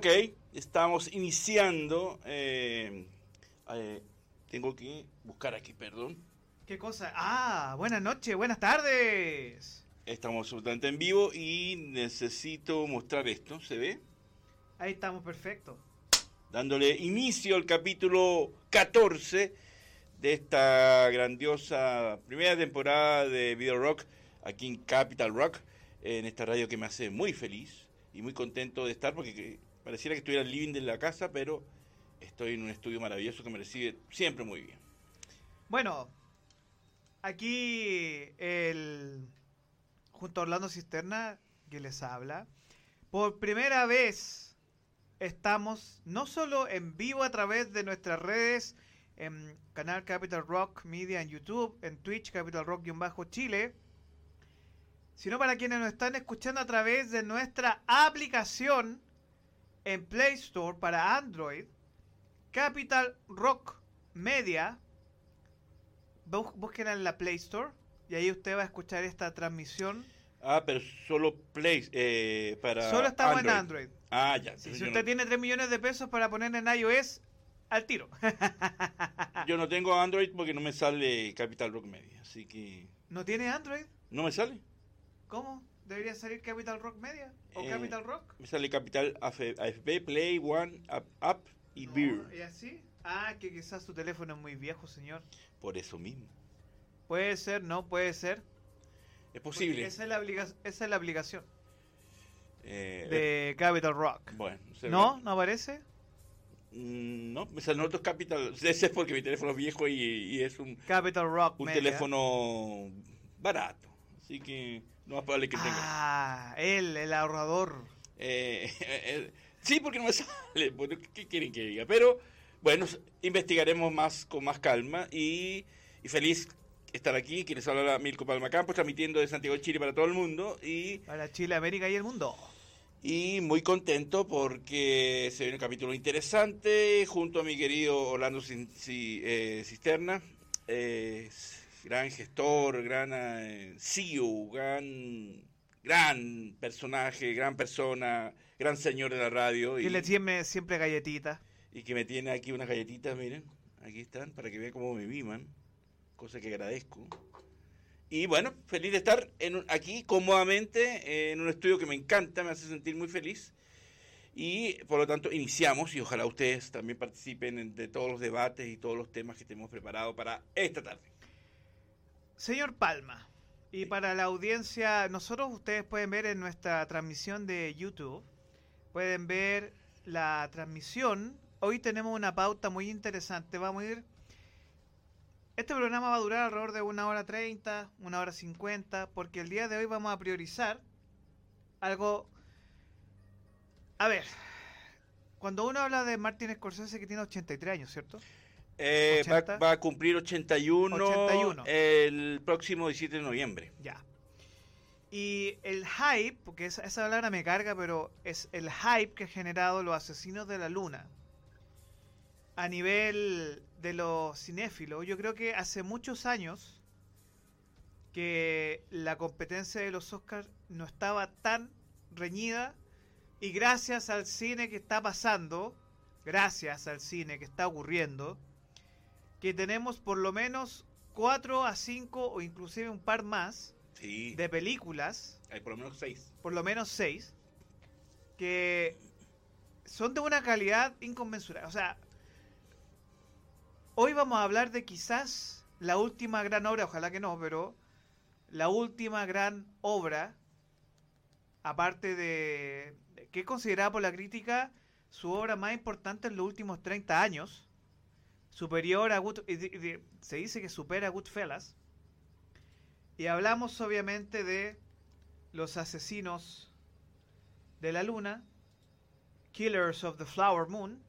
Ok, estamos iniciando. eh, eh, tengo que buscar aquí, perdón. ¿Qué cosa? Ah, buenas noches, buenas tardes. Estamos absolutamente en vivo y necesito mostrar esto. ¿Se ve? Ahí estamos, perfecto. Dándole inicio al capítulo 14 de esta grandiosa primera temporada de Video Rock aquí en Capital Rock, en esta radio que me hace muy feliz y muy contento de estar porque que- pareciera que estuviera living de la casa, pero estoy en un estudio maravilloso que me recibe siempre muy bien. Bueno, aquí el junto a Orlando Cisterna que les habla. Por primera vez estamos no solo en vivo a través de nuestras redes, en canal Capital Rock Media en YouTube, en Twitch Capital Rock-Chile, sino para quienes nos están escuchando a través de nuestra aplicación en Play Store para Android, Capital Rock Media. Bú- Búsquenla en la Play Store y ahí usted va a escuchar esta transmisión. Ah, pero solo Play eh, para Solo estamos en Android. Ah, ya. Si usted no, tiene 3 millones de pesos para poner en iOS, al tiro. yo no tengo Android porque no me sale Capital Rock Media, así que ¿No tiene Android? no me sale. ¿Cómo? ¿Debería salir Capital Rock Media? ¿O Eh, Capital Rock? Me sale Capital AF- AFP, Play, One, App, App y No, Beer. ¿Y así? Ah, que quizás su teléfono es muy viejo, señor. Por eso mismo. Puede ser, no puede ser. Es posible. Esa es la, esa es la aplicación Eh, de Capital Rock. bueno, se ¿No? ve. ¿No aparece? Mm, No, me salen otros Capital. Ese es porque mi teléfono es viejo y, y es un, Capital Rock un Media. teléfono barato. Así que no más probable que tenga. Ah, él, el ahorrador. Eh, eh, sí, porque no me sale. Bueno, ¿Qué quieren que diga? Pero bueno, investigaremos más con más calma y, y feliz estar aquí. Quienes habla Milko Palma Campos, transmitiendo de Santiago de Chile para todo el mundo y, Para Chile, América y el mundo. y muy contento porque se viene un capítulo interesante junto a mi querido Orlando eh, Cisterna. eh, gran gestor, gran eh, CEO, gran, gran personaje, gran persona, gran señor de la radio. Y le tiene siempre galletitas. y que me tiene aquí unas galletitas, miren, aquí están, para que vean cómo me miman, cosa que agradezco. Y bueno, feliz de estar en aquí cómodamente en un estudio que me encanta, me hace sentir muy feliz. Y por lo tanto iniciamos y ojalá ustedes también participen en- de todos los debates y todos los temas que tenemos preparados para esta tarde. Señor Palma, y para la audiencia, nosotros ustedes pueden ver en nuestra transmisión de YouTube, pueden ver la transmisión. Hoy tenemos una pauta muy interesante. Vamos a ir. Este programa va a durar alrededor de una hora treinta, una hora cincuenta, porque el día de hoy vamos a priorizar algo. A ver, cuando uno habla de Martin Scorsese que tiene 83 años, ¿cierto? Eh, va, 80. va a cumplir 81, 81. el próximo 17 de noviembre. Ya. Y el hype, porque esa, esa palabra me carga, pero es el hype que ha generado los asesinos de la luna a nivel de los cinéfilos. Yo creo que hace muchos años que la competencia de los Oscars no estaba tan reñida Y gracias al cine que está pasando, gracias al cine que está ocurriendo, que tenemos por lo menos 4 a 5 o inclusive un par más Sí. de películas, Hay por lo menos seis. por lo menos 6, que son de una calidad inconmensurable. O sea, hoy vamos a hablar de quizás la última gran obra, ojalá que no, pero la última gran obra, aparte de que es considerada por la crítica su obra más importante en los últimos 30 años, superior a Good, se dice que supera a Goodfellas. Y hablamos obviamente de los asesinos de la luna, Killers of the Flower Moon.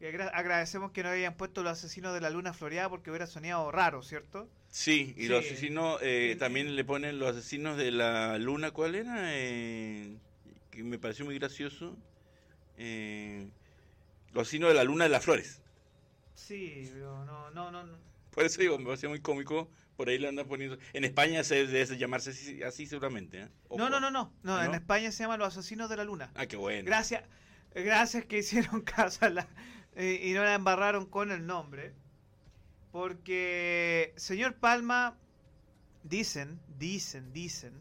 Y agra- agradecemos que no hayan puesto los asesinos de la luna floreada porque hubiera sonado raro, ¿cierto? Sí, y Sí. los asesinos, eh, también le ponen los asesinos de la luna, ¿cuál era? Eh, que me pareció muy gracioso. Eh, los asesinos de la luna de las flores. Sí, pero no, no, no. no. Por eso digo, me pareció muy cómico. Por ahí le andan poniendo. En España se debe llamarse así, así seguramente. ¿eh? No, no, no, no, no, ¿Ah, En? España se llama Los Asesinos de la Luna. Ah, qué bueno. Gracias, gracias que hicieron caso a la, eh, y no la embarraron con el nombre. Porque, señor Palma, dicen, dicen, dicen,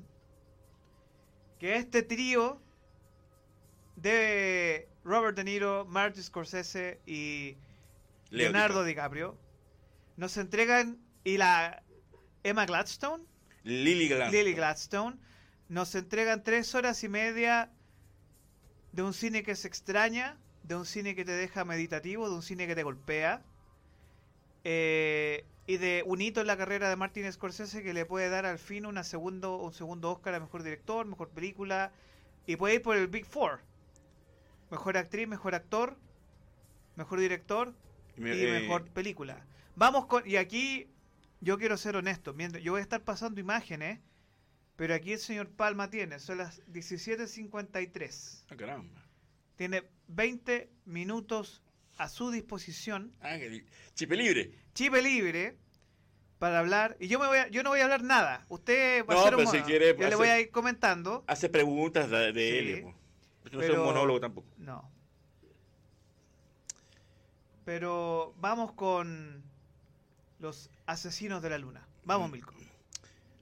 que este trío de Robert De Niro, Martin Scorsese y Leo Leonardo DiCaprio. Nos entregan, y la Emma Gladstone, Lily Gladstone. Lily Gladstone, nos entregan tres horas y media de un cine que se extraña, de un cine que te deja meditativo, de un cine que te golpea, eh, y de un hito en la carrera de Martin Scorsese que le puede dar al fin una segundo, un segundo Oscar a Mejor Director, Mejor Película, y puede ir por el Big Four. Mejor actriz, mejor actor, mejor director me- y eh, mejor película. Vamos con. Y aquí yo quiero ser honesto. Mientras, yo voy a estar pasando imágenes, pero aquí el señor Palma tiene. Son las 17.53. Ah, caramba. Tiene 20 minutos a su disposición. Ah, chipe libre. Chipe libre. Para hablar, y yo me voy a- yo no voy a hablar nada. Usted va No, a hacer un pero si quiere, Yo le hace- voy a ir comentando. Hace preguntas de, de Sí, él. po. No es pero- un monólogo tampoco. No. Pero vamos con los asesinos de la luna. Vamos, Mm. Milko.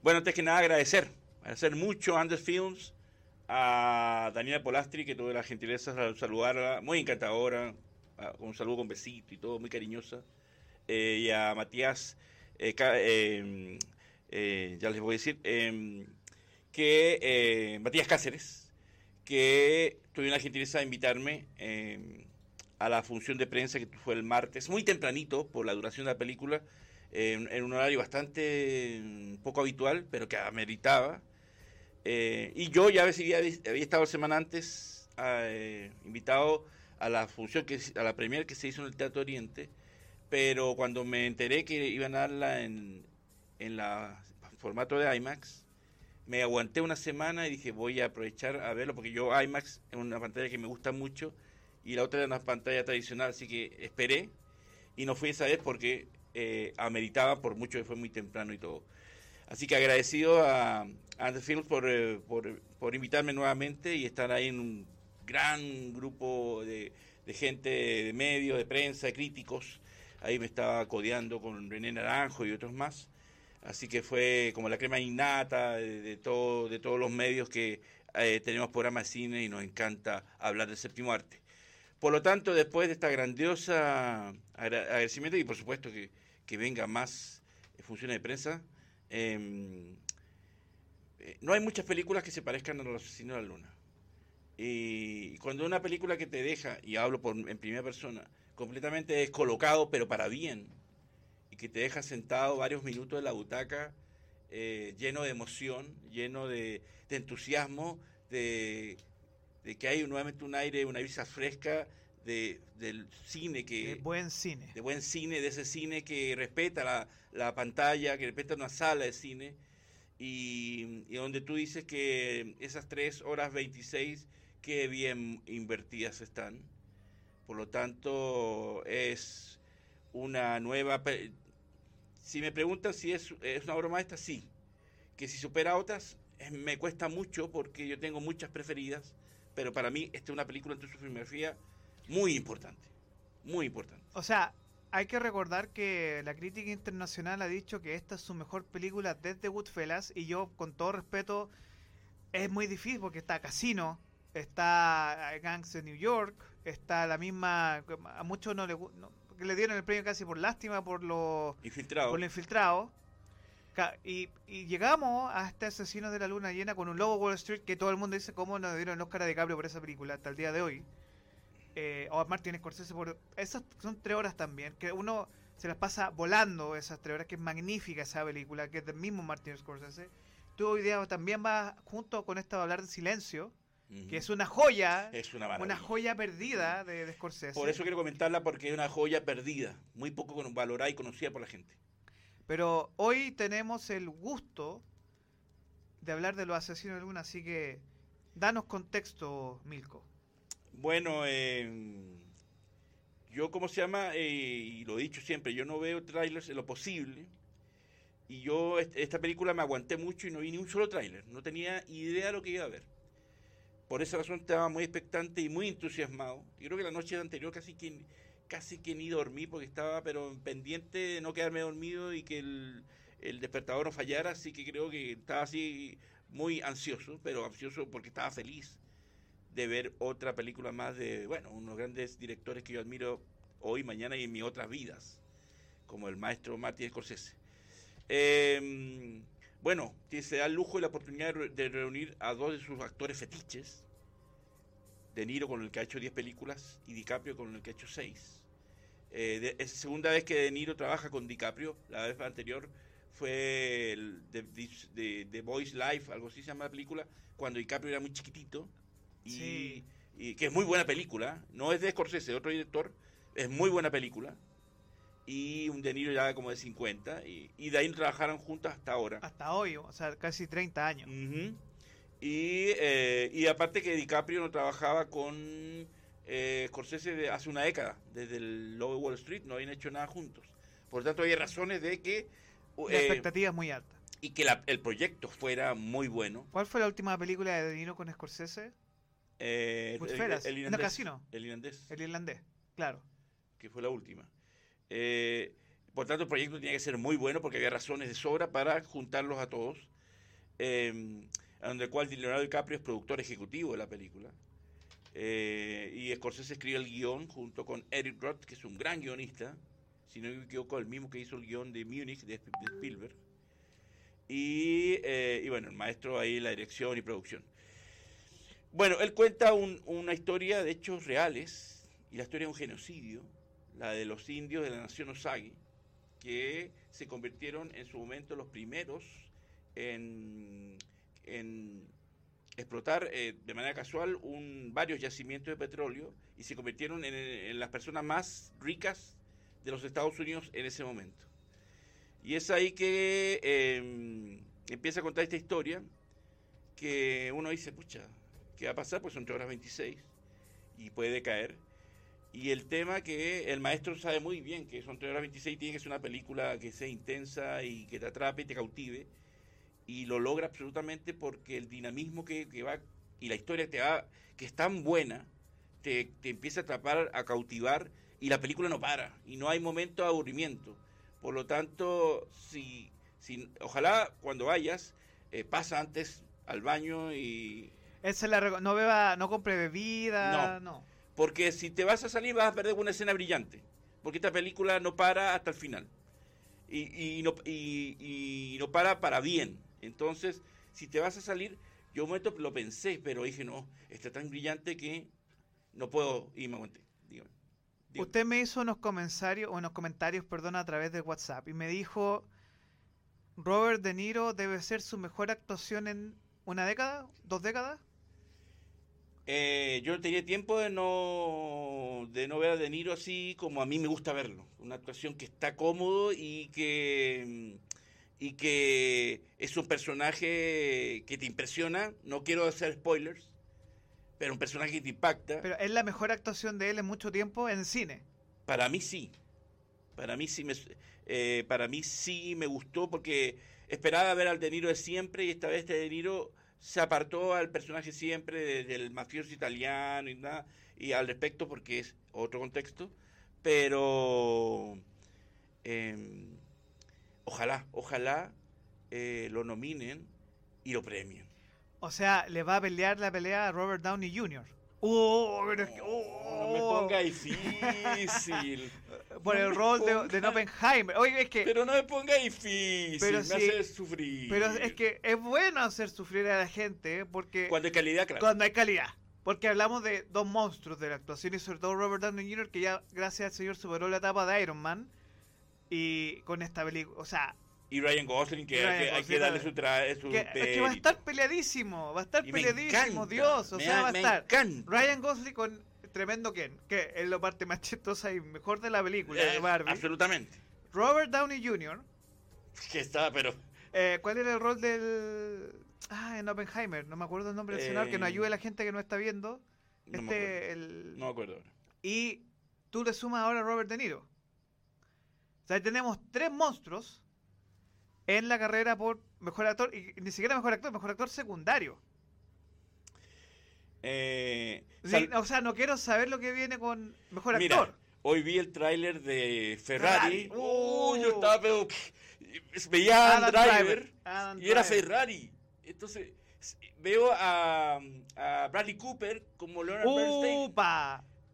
Bueno, antes que nada agradecer, agradecer mucho a Andes Films, a Daniela Polastri, que tuve la gentileza de saludarla, muy encantadora, a- con un saludo con besito y todo, muy cariñosa, eh, y a Matías, eh, eh, ya les voy a decir, que Matías Cáceres, que tuvieron la gentileza de invitarme a la función de prensa que fue el martes, muy tempranito por la duración de la película, en, un horario bastante mm, poco habitual, pero que ameritaba. Eh, y yo ya había, había estado semana antes eh, invitado a la función, que a la premier que se hizo en el Teatro Oriente, pero cuando me enteré que iban a darla en, en la formato de IMAX, me aguanté una semana y dije voy a aprovechar a verlo, porque yo IMAX es una pantalla que me gusta mucho y la otra era una pantalla tradicional, así que esperé y no fui esa vez porque eh, ameritaba por mucho que fue muy temprano y todo. Así que agradecido a, a The Films por, eh, por, por invitarme nuevamente y estar ahí en un gran grupo de, de gente de medios, de prensa, de críticos. Ahí me estaba codeando con René Naranjo y otros más. Así que fue como la crema innata de, todo, de todos los medios que eh, tenemos programa de cine y nos encanta hablar del séptimo arte. Por lo tanto, después de esta grandiosa agra- agradecimiento y por supuesto que, venga más eh, funciones de prensa, eh, eh, no hay muchas películas que se parezcan a Los Asesinos de la Luna. Y cuando una película que te deja, y hablo en primera persona, completamente descolocado, pero para bien, y que te deja sentado varios minutos en la butaca, eh, lleno de emoción, lleno de, de entusiasmo, de, de que hay nuevamente un aire, una brisa fresca de, del cine que De buen cine. de buen cine, de ese cine que respeta la, la pantalla, que respeta una sala de cine, y, y donde tú dices que esas 3 horas 26, qué bien invertidas están. Por lo tanto, es una nueva... Si me preguntan si es, es una obra maestra, sí. Que si supera a otras, me cuesta mucho porque yo tengo muchas preferidas, pero para mí esta es una película en su filmografía muy importante, muy importante. O sea, hay que recordar que la crítica internacional ha dicho que esta es su mejor película desde Goodfellas y yo con todo respeto es muy difícil porque está Casino, está Gangs de New York, está la misma a muchos no le no, le dieron el premio casi por lástima por lo infiltrado. Por lo infiltrado. Y, y, llegamos a este asesino de la luna llena con un lobo Wall Street que todo el mundo dice cómo nos dieron el Oscar a DiCaprio por esa película hasta el día de hoy. Eh, o a Martin Scorsese por... Esas son tres horas también, que uno se las pasa volando esas tres horas, que es magnífica esa película, que es del mismo Martin Scorsese. Tú hoy día también vas junto con esta a hablar de Silencio, que es una joya, es una, una joya perdida de, de, Scorsese. Por eso quiero comentarla porque es una joya perdida, muy poco valorada y conocida por la gente. Pero hoy tenemos el gusto de hablar de los asesinos de luna, así que danos contexto, Milko. Bueno, eh, yo, ¿cómo se llama? Eh, y lo he dicho siempre, yo no veo trailers en lo posible. Y yo, esta película me aguanté mucho y no vi ni un solo tráiler. No tenía idea de lo que iba a ver. Por esa razón estaba muy expectante y muy entusiasmado. Yo creo que la noche anterior casi que, casi que ni dormí porque estaba pero pendiente de no quedarme dormido y que el, despertador no fallara. Así que creo que estaba así muy ansioso, pero ansioso porque estaba feliz de ver otra película más de, bueno, unos grandes directores que yo admiro hoy, mañana y en mis otras vidas, como el maestro Martin Scorsese. Eh, bueno, se da el lujo y la oportunidad de reunir a dos de sus actores fetiches. De Niro con el que ha hecho 10 películas y DiCaprio con el que ha hecho 6. Eh, es la segunda vez que De Niro trabaja con DiCaprio. La vez anterior fue el The Voice Life, algo así se llama la película, cuando DiCaprio era muy chiquitito. Y, y que es muy buena película. No es de Scorsese, de otro director. Es muy buena película y un De Niro ya como de 50 y, y de ahí trabajaron juntos hasta ahora. Hasta hoy, o sea, casi 30 años. Y, eh, y aparte que DiCaprio no trabajaba con eh, Scorsese de hace una década, desde el Lobo Wall Street, no habían hecho nada juntos. Por lo tanto, hay razones de que... La eh, expectativa es muy alta. Y que el proyecto fuera muy bueno. ¿Cuál fue la última película de De Niro con Scorsese? Eh, el, el, irlandés. casino? El irlandés. El irlandés, claro. Que fue la última. Eh, por tanto, el proyecto tenía que ser muy bueno porque había razones de sobra para juntarlos a todos. Eh, donde el cual Leonardo DiCaprio es productor ejecutivo de la película. Eh, y Scorsese escribió el guion junto con Eric Roth, que es un gran guionista, si no me equivoco, el mismo que hizo el guion de Munich, de, Spielberg. Y, eh, y, bueno, el maestro ahí la dirección y producción. Bueno, él cuenta una historia de hechos reales, y la historia de un genocidio, la de los indios de la nación Osage, que se convirtieron en su momento los primeros en, explotar eh, de manera casual un, varios yacimientos de petróleo y se convirtieron en, las personas más ricas de los Estados Unidos en ese momento. Y es ahí que em, empieza a contar esta historia que uno dice, pucha, ¿qué va a pasar? Pues son 3 horas 26 y puede caer y el tema que el maestro sabe muy bien que son 3 horas 26 tiene que ser una película que sea intensa y que te atrape y te cautive. Y lo logra absolutamente porque el dinamismo que, va y la historia te va, que es tan buena, te, empieza a atrapar, a cautivar y la película no para y no hay momento de aburrimiento. Por lo tanto, si, si ojalá cuando vayas, eh, pasa antes al baño y... Esa la, no beba, no compre bebida, no. Porque si te vas a salir vas a perder una escena brillante. Porque esta película no para hasta el final. Y, no, y, no para para bien. Entonces, si te vas a salir, yo un momento lo pensé, pero dije, no, está tan brillante que no puedo y me aguanté. Usted me hizo unos comentarios, unos comentarios perdón, a través de WhatsApp y me dijo, Robert De Niro debe ser su mejor actuación en una década, dos décadas. Eh, yo no tenía tiempo de no, de no ver a De Niro así como a mí me gusta verlo. Una actuación que está cómodo y que, y que es un personaje que te impresiona. No quiero hacer spoilers, pero un personaje que te impacta. Pero es la mejor actuación de él en mucho tiempo en cine. Para mí sí. Para mí sí me, eh, para mí sí me gustó porque esperaba ver al De Niro de siempre y esta vez este De Niro se apartó al personaje siempre de- del mafioso italiano y nada, y al respecto porque es otro contexto, pero eh, ojalá, ojalá eh, lo nominen y lo premien. O sea, le va a pelear la pelea a Robert Downey Jr. ¡Oh! Pero es que, oh, No me ponga difícil. por no el rol de, ponga- de Oppenheimer. Oye, es que, Pero no me ponga difícil, Pero me sí, hace sufrir. pero es que es bueno hacer sufrir a la gente, ¿eh? porque Cuando hay calidad, claro. cuando hay calidad. Porque hablamos de dos monstruos de la actuación y sobre todo Robert Downey Jr. que ya, gracias al señor, superó la etapa de Iron Man. Y con esta película, o sea, Y Ryan Gosling, que, Ryan hay, que, hay que Gosling, darle su, tra su que, es que va a estar peleadísimo, va a estar Y peleadísimo, encanta, Dios, o sea, va a estar. encanta. Ryan Gosling con tremendo Ken, que es la parte más chistosa y mejor de la película de Eh, Barbie. absolutamente. Robert Downey Jr., Que está, pero... eh, ¿cuál era el rol del... Ah, en Oppenheimer, no me acuerdo el nombre del senador, que nos Eh, ayude a la gente que no está viendo. No me acuerdo. este, el... No me acuerdo ahora. Y tú le sumas ahora a Robert De Niro. O sea, tenemos tres monstruos en la carrera por mejor actor, y ni siquiera mejor actor, mejor actor secundario. Eh, Sí, o sea, no quiero saber lo que viene con mejor Mira, actor. hoy vi el tráiler de Ferrari. Ferrari. Uh, yo estaba, pero... Veía a Driver, Adam y era. Ferrari. Entonces, veo a, a Bradley Cooper como Leonard Bernstein.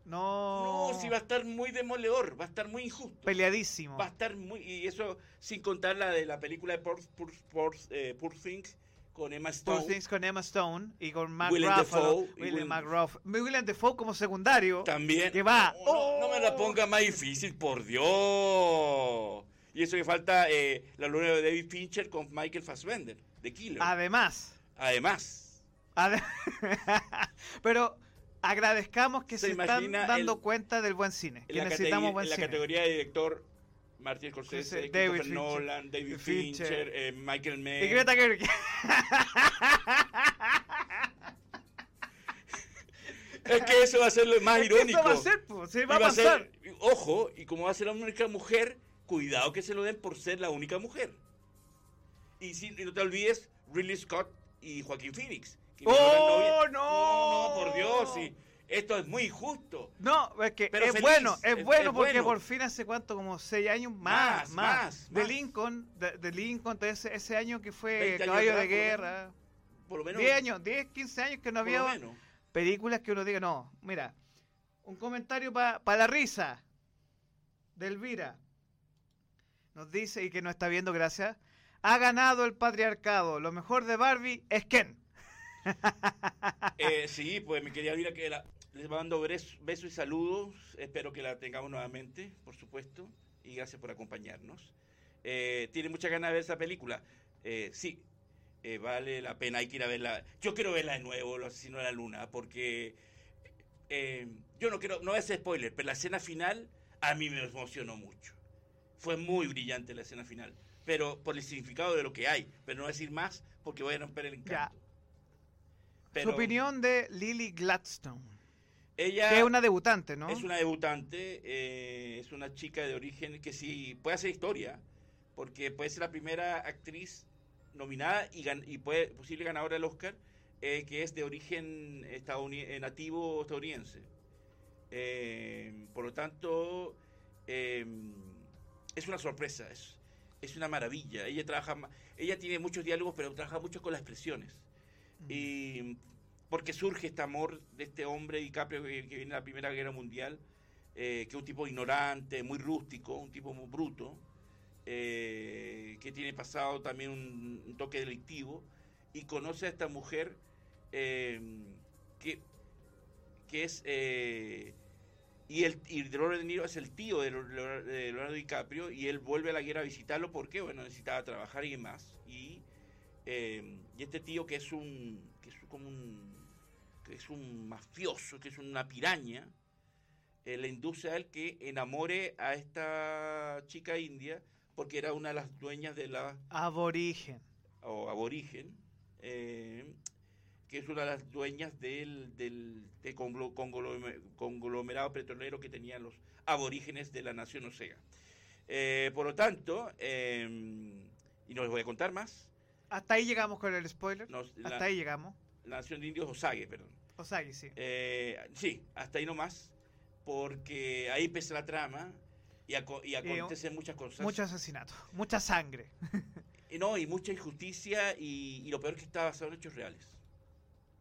No. No, sí va a estar muy demoledor, va a estar muy injusto. Peleadísimo. Va a estar muy... Y eso sin contar la de la película de Poor, Poor- Poor- eh, Poor Things con Emma Poor Stone. Things con Emma Stone y con Mark Willem Ruffalo. William Willem- Mark Ruff- William Dafoe como secundario. También. Que va. No, no- no me la ¡Oh! ponga más difícil, por Dios. Y eso que falta eh, la luna de David Fincher con Michael Fassbender, de Killer. Además. Además, ade- Pero agradezcamos que Se se, están dando el- cuenta del buen cine. Que necesitamos buen en la cine. categoría de director, Martin Scorsese, David Fincher, Nolan, David Fincher. Fincher, eh, Michael Y Mann. Greta Gerwig. Es que eso va a ser lo más Es irónico. Eso va a ser, pues, Y va a va a pasar. ser- ojo, y como va a ser la única mujer, cuidado que se lo den por ser la única mujer. Y, si, y no te olvides, Ridley Scott y Joaquín Phoenix. ¡Oh, no! No, por Dios, sí. Esto es muy injusto. No, es que Pero es feliz, bueno, es, es- bueno es porque bueno. por fin hace cuánto, como seis años más, Más, más. más, de. Lincoln, de, de Lincoln, de ese, ese año que fue 20 años Caballo atrás, de Guerra. Por lo menos. 10 años, 10, 15 años que no había películas que uno diga, no, mira, un comentario para la risa de Elvira. Nos dice, y que no está viendo, gracias, ha ganado el patriarcado, lo mejor de Barbie es Ken. Eh, sí, pues mi querida Elvira, que la- les mando bres- besos y saludos. Espero que la tengamos nuevamente, por supuesto. Y gracias por acompañarnos. Eh, tiene muchas ganas de ver esa película. Eh, sí, eh, vale la pena, hay que ir a verla. Yo quiero verla de nuevo, Los Asesinos de la Luna, porque eh, yo no quiero, no hacer spoiler, pero la escena final a mí me emocionó mucho. Fue muy brillante la escena final, pero por el significado de lo que hay. Pero no voy a decir más porque voy a romper el encanto. Su opinión de Lily Gladstone, Ella que es una debutante, ¿no? es una debutante, eh, es una chica de origen que sí puede hacer historia, porque puede ser la primera actriz nominada y, gan- y puede, posible ganadora del Oscar, eh, que es de origen estadouni- eh, nativo estadounidense. Eh, por lo tanto, es una sorpresa, es, es una maravilla. Ella trabaja, ella tiene muchos diálogos, pero trabaja mucho con las expresiones. Y porque surge este amor de este hombre DiCaprio que, que viene de la Primera Guerra Mundial, eh, que es un tipo ignorante, muy rústico, un tipo muy bruto, eh, que tiene pasado también un, un toque delictivo, y conoce a esta mujer eh, que, que es... eh, y, el, y Robert De Niro es el tío de de Leonardo DiCaprio y él vuelve a la guerra a visitarlo porque, bueno, necesitaba trabajar y demás. Y eh, y este tío que es un que es como un que es un mafioso que es una piraña eh, le induce a él que enamore a esta chica india porque era una de las dueñas de la Aborigen. o aborigen eh, que es una de las dueñas del, del de conglo- conglomer- conglomerado petrolero que tenían los aborígenes de la nación Osega. Eh, por lo tanto, eh, y no les voy a contar más, Hasta ahí llegamos con el spoiler. la, Hasta ahí llegamos. la nación de indios Osage, perdón. Osagi, sí. Eh, sí, hasta ahí nomás, porque ahí empieza la trama y, aco- y acontecen muchas cosas. Mucho asesinato, mucha sangre. Y no, y mucha injusticia y, y lo peor que está basado en hechos reales.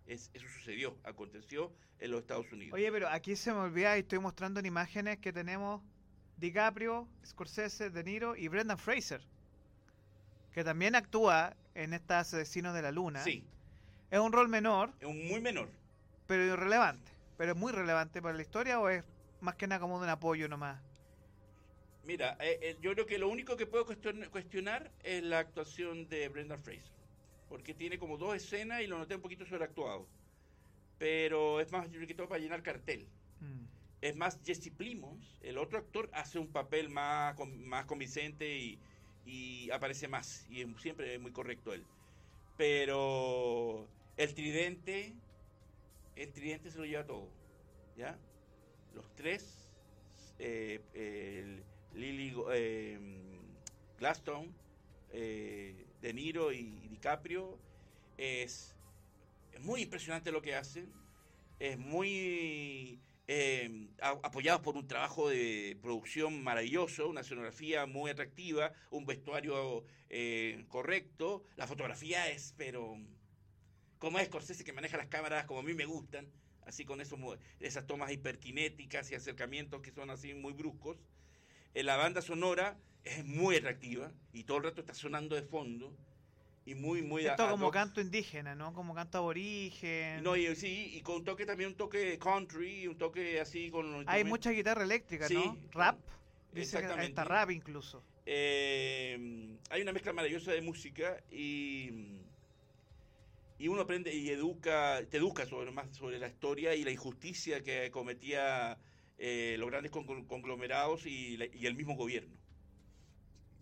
Es, eso sucedió, aconteció en los Estados Unidos. Oye, pero aquí se me olvida y estoy mostrando en imágenes que tenemos DiCaprio, Scorsese, De Niro y Brendan Fraser. Que también actúa en estas Asesinos de la Luna. sí, Es un rol menor, es un muy menor. pero irrelevante. Pero es muy relevante para la historia o es más que nada como un apoyo nomás. Mira, eh, eh, yo creo que lo único que puedo cuestion- cuestionar es la actuación de Brendan Fraser. Porque tiene como dos escenas y lo noté un poquito sobreactuado. Pero es más, yo creo que todo para llenar cartel. Mm. Es más, Jesse Plimons, el otro actor, hace un papel más, más convincente y, y aparece más. Y siempre es muy correcto él. Pero el tridente, el tridente se lo lleva todo. ¿Ya? Los tres, eh, Lily eh, Gladstone, eh, De Niro y DiCaprio, es, es muy impresionante lo que hacen. Es muy eh, apoyados por un trabajo de producción maravilloso, una escenografía muy atractiva, un vestuario eh, correcto, la fotografía es, pero como es Scorsese que maneja las cámaras como a mí me gustan, así con esas tomas hiperkinéticas y acercamientos que son así muy bruscos. Eh, la banda sonora es muy atractiva y todo el rato está sonando de fondo y muy, muy... Esto como canto indígena, ¿no? Como canto aborigen. No, y, sí, y con un toque también, un toque country, un toque así con... Hay mucha guitarra eléctrica, Sí, ¿no? Rap. Dice que Exactamente. está rap incluso. Eh, hay una mezcla maravillosa de música y, y uno aprende y educa, te educa sobre más sobre la historia y la injusticia que cometía eh, los grandes con- conglomerados y, la- y el mismo gobierno.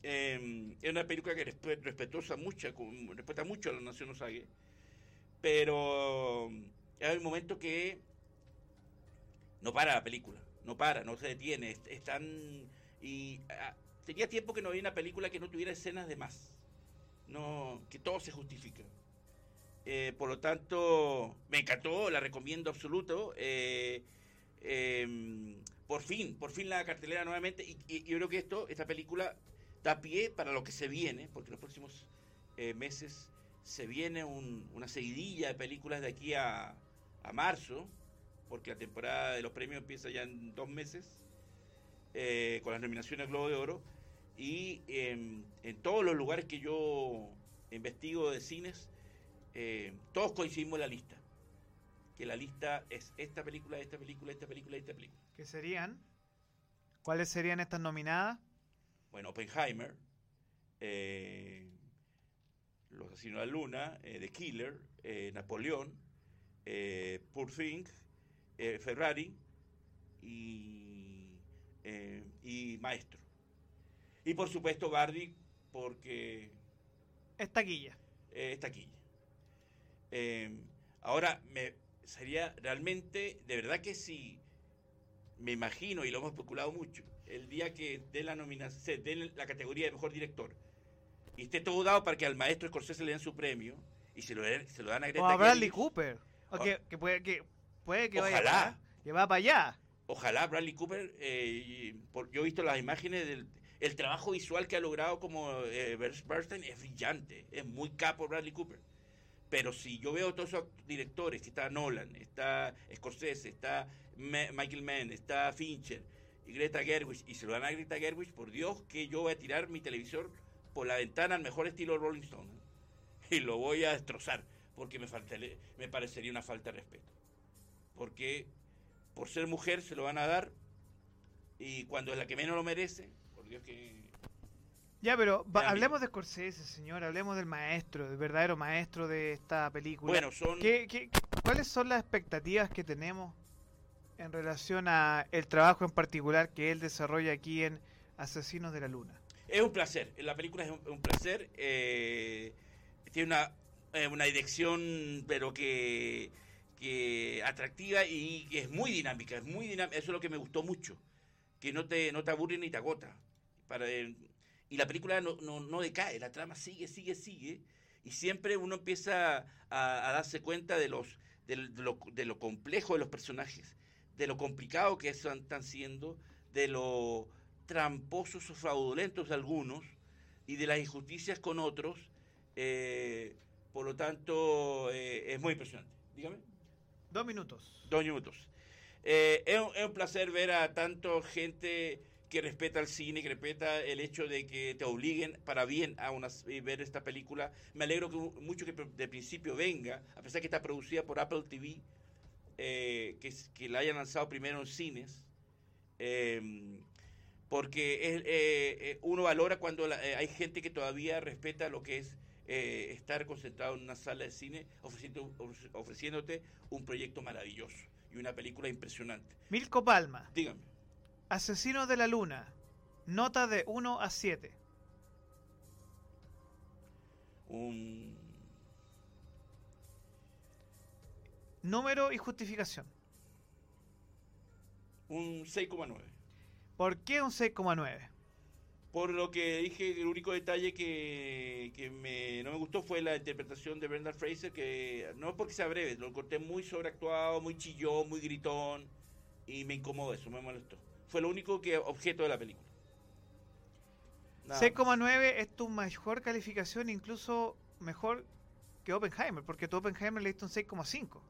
Eh, es una película que respe- respetuosa mucha, respeta mucho a la nación Osage, pero hay un momento que no para la película, no para, no se detiene, es, es tan- y ah, tenía tiempo que no había una película que no tuviera escenas de más, no, que todo se justifica. Eh, por lo tanto, me encantó, la recomiendo absoluto. eh, eh, por fin, por fin la cartelera nuevamente. Y, y yo creo que esto, esta película da pie para lo que se viene, porque en los próximos eh, meses se viene un- una seguidilla de películas de aquí a, a marzo, porque la temporada de los premios empieza ya en dos meses, eh, con las nominaciones Globo de Oro. Y em, en todos los lugares que yo investigo de cines, eh, todos coincidimos en la lista. Que la lista es esta película, esta película, esta película, esta película. ¿Qué serían? ¿Cuáles serían estas nominadas? Bueno, Oppenheimer, eh, Los Asesinos de la Luna, eh, The Killer, eh, Napoleón, eh, Poor Thing, Ferrari y, y Maestro. Y por supuesto Bardi, porque Es taquilla. aquí. Eh, ahora, me sería realmente, de verdad que sí, me imagino, y lo hemos especulado mucho, el día que dé la nominación, se dé la categoría de mejor director, y esté todo dado para que al maestro Scorsese le den su premio, y se lo, den- se lo dan a Greta O a Bradley. Cooper. O O- que, que puede que, puede que vaya Ojalá. para, que va para allá. Ojalá Bradley Cooper, eh, por- yo he visto las imágenes del el trabajo visual que ha logrado como eh, Bernstein es brillante, es muy capo Bradley Cooper. Pero si yo veo todos esos directores, que está Nolan, está Scorsese, está Ma- Michael Mann, está Fincher Greta Gerwig, y se lo dan a Greta Gerwig, por Dios que yo voy a tirar mi televisor por la ventana al mejor estilo Rolling Stone. Y lo voy a destrozar, porque me, faltale- me parecería una falta de respeto. Porque por ser mujer se lo van a dar y cuando es la que menos lo merece, por Dios que... Ya, pero va- hablemos de Scorsese, señor. Hablemos del maestro, del verdadero maestro de esta película. Bueno, son... ¿Qué- qué- cuáles son las expectativas que tenemos en relación a el trabajo en particular que él desarrolla aquí en Asesinos de la Luna? Es un placer, la película es un, un placer, eh, tiene una, eh, una dirección pero que, que atractiva y que es muy dinámica, es muy dinámica, eso es lo que me gustó mucho, que no te, no te aburre ni te agota. Para, eh, y la película no, no, no decae, la trama sigue, sigue, sigue, y siempre uno empieza a, darse cuenta de, los, de, lo, de, lo, complejo de los personajes, de lo complicado que están siendo, de lo tramposos o fraudulentos de algunos y de las injusticias con otros. Eh, por lo tanto, eh, es muy impresionante. Dígame. Dos minutos. Dos minutos. Eh, es, un, es, un, placer ver a tanto gente que respeta el cine, que respeta el hecho de que te obliguen para bien a una, ver esta película. Me alegro que mucho que de principio venga, a pesar que está producida por Apple TV, eh, que, que la hayan lanzado primero en cines. Em, porque es, eh, uno valora cuando hay gente que todavía respeta lo que es estar concentrado en una sala de cine ofreciendo, ofreciéndote un proyecto maravilloso y una película impresionante. Milko Palma. Dígame. Asesino de la Luna. Nota de 1 a 7. Un... Número y justificación. Un 6,9. ¿Por qué un 6,9? Por lo que dije, el único detalle que, que me, no me gustó fue la interpretación de Brendan Fraser, que no es porque sea breve, lo corté muy sobreactuado, muy chillón, muy gritón, y me incomodó eso, me molestó. Fue lo único que objeto de la película. 6,9 es tu mejor calificación, incluso mejor que Oppenheimer, porque tu Oppenheimer le diste un 6,5.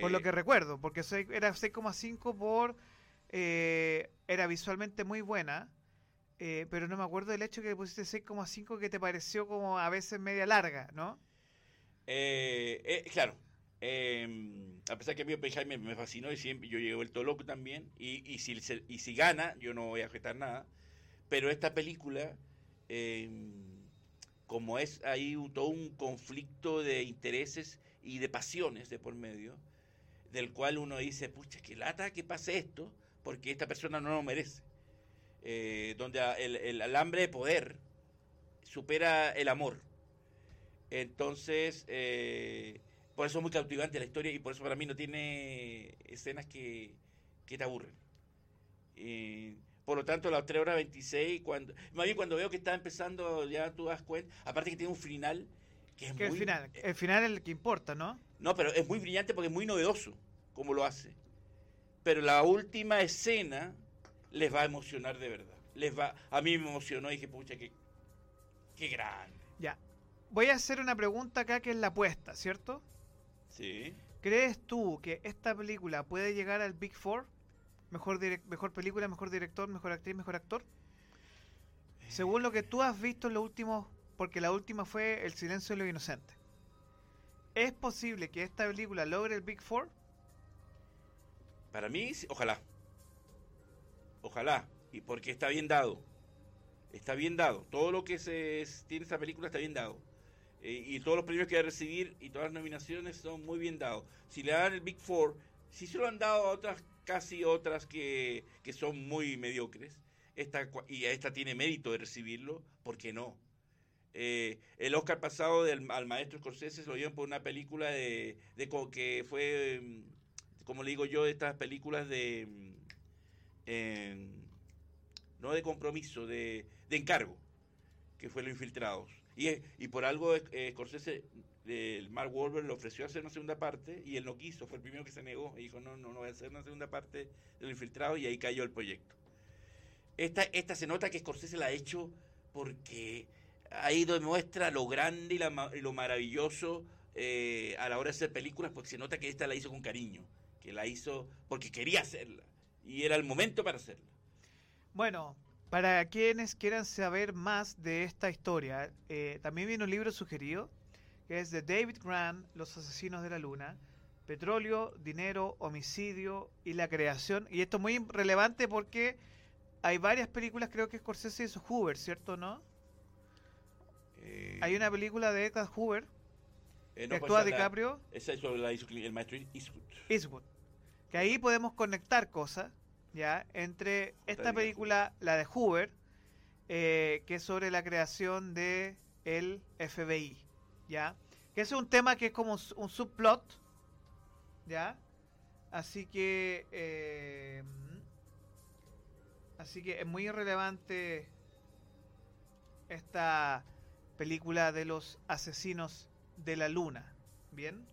Por lo eh, que recuerdo, porque era 6,5 por... Eh, era visualmente muy buena, eh, pero no me acuerdo del hecho que le pusiste 6,5 que te pareció como a veces media larga, ¿no? Eh, claro. Em, a pesar que a mí Oppenheimer me, fascinó y siempre yo llegué vuelto loco también. Y, y, si, y si gana, yo no voy a objetar nada. Pero esta película, em, como es ahí todo un conflicto de intereses y de pasiones de por medio, del cual uno dice, pucha, qué lata que pase esto, porque esta persona no lo merece. Eh, donde el, alambre de poder supera el amor. Entonces, eh, por eso es muy cautivante la historia y por eso para mí no tiene escenas que, te aburren. por lo tanto, las 3 horas 26, cuando, más cuando veo que está empezando, ya tú das cuenta, aparte que tiene un final que es muy... El final, el final es el que importa, ¿no? No, pero es muy brillante porque es muy novedoso como lo hace. Pero la última escena les va a emocionar de verdad. Les va, a mí me emocionó y dije, pucha, qué, qué grande. Ya. Voy a hacer una pregunta acá que es la apuesta, ¿cierto? Sí. ¿Crees tú que esta película puede llegar al Big Four? Mejor, mejor película, mejor director, mejor actriz, mejor actor. Según lo que tú has visto en los últimos, porque la última fue El silencio de los inocentes. ¿Es posible que esta película logre el Big Four? Para mí, ojalá. Ojalá, y porque está bien dado. Está bien dado. Todo lo que se tiene esta película está bien dado. Eh, y todos los premios que va a recibir y todas las nominaciones son muy bien dados. Si le dan el Big Four, si se lo han dado a otras, casi otras que, que son muy mediocres, esta, y esta tiene mérito de recibirlo, ¿por qué no? Eh, el Oscar pasado al maestro Scorsese se lo dieron por una película de, de que fue, mm, como le digo yo, de estas películas de mm, no de compromiso, de, encargo, que fue Los Infiltrados. Y, y por algo eh, Scorsese, el Mark Wahlberg le ofreció hacer una segunda parte y él no quiso, fue el primero que se negó y dijo, no, no, no voy a hacer una segunda parte de Los Infiltrados y ahí cayó el proyecto. Esta, esta se nota que Scorsese la ha hecho porque ahí demuestra lo grande y, lo maravilloso eh, a la hora de hacer películas, porque se nota que esta la hizo con cariño, que la hizo porque quería hacerla y era el momento para hacerlo. Bueno, para quienes quieran saber más de esta historia, eh, también viene un libro sugerido que es de David Grant, Los Asesinos de la Luna, Petróleo, Dinero, Homicidio y la Creación. Y esto es muy relevante porque hay varias películas, creo que Scorsese hizo Hoover, ¿cierto no? Eh, hay una película de Edgar Hoover eh, que actúa DiCaprio. esa es la hizo el maestro Eastwood. Eastwood. Que ahí podemos conectar cosas ¿ya? Entre esta película, la de Hoover, eh, que es sobre la creación de el FBI, ¿ya? Que es un tema que es como un subplot, ¿ya? Así que, eh, así que es muy irrelevante esta, película de los asesinos de la luna. ¿Bien?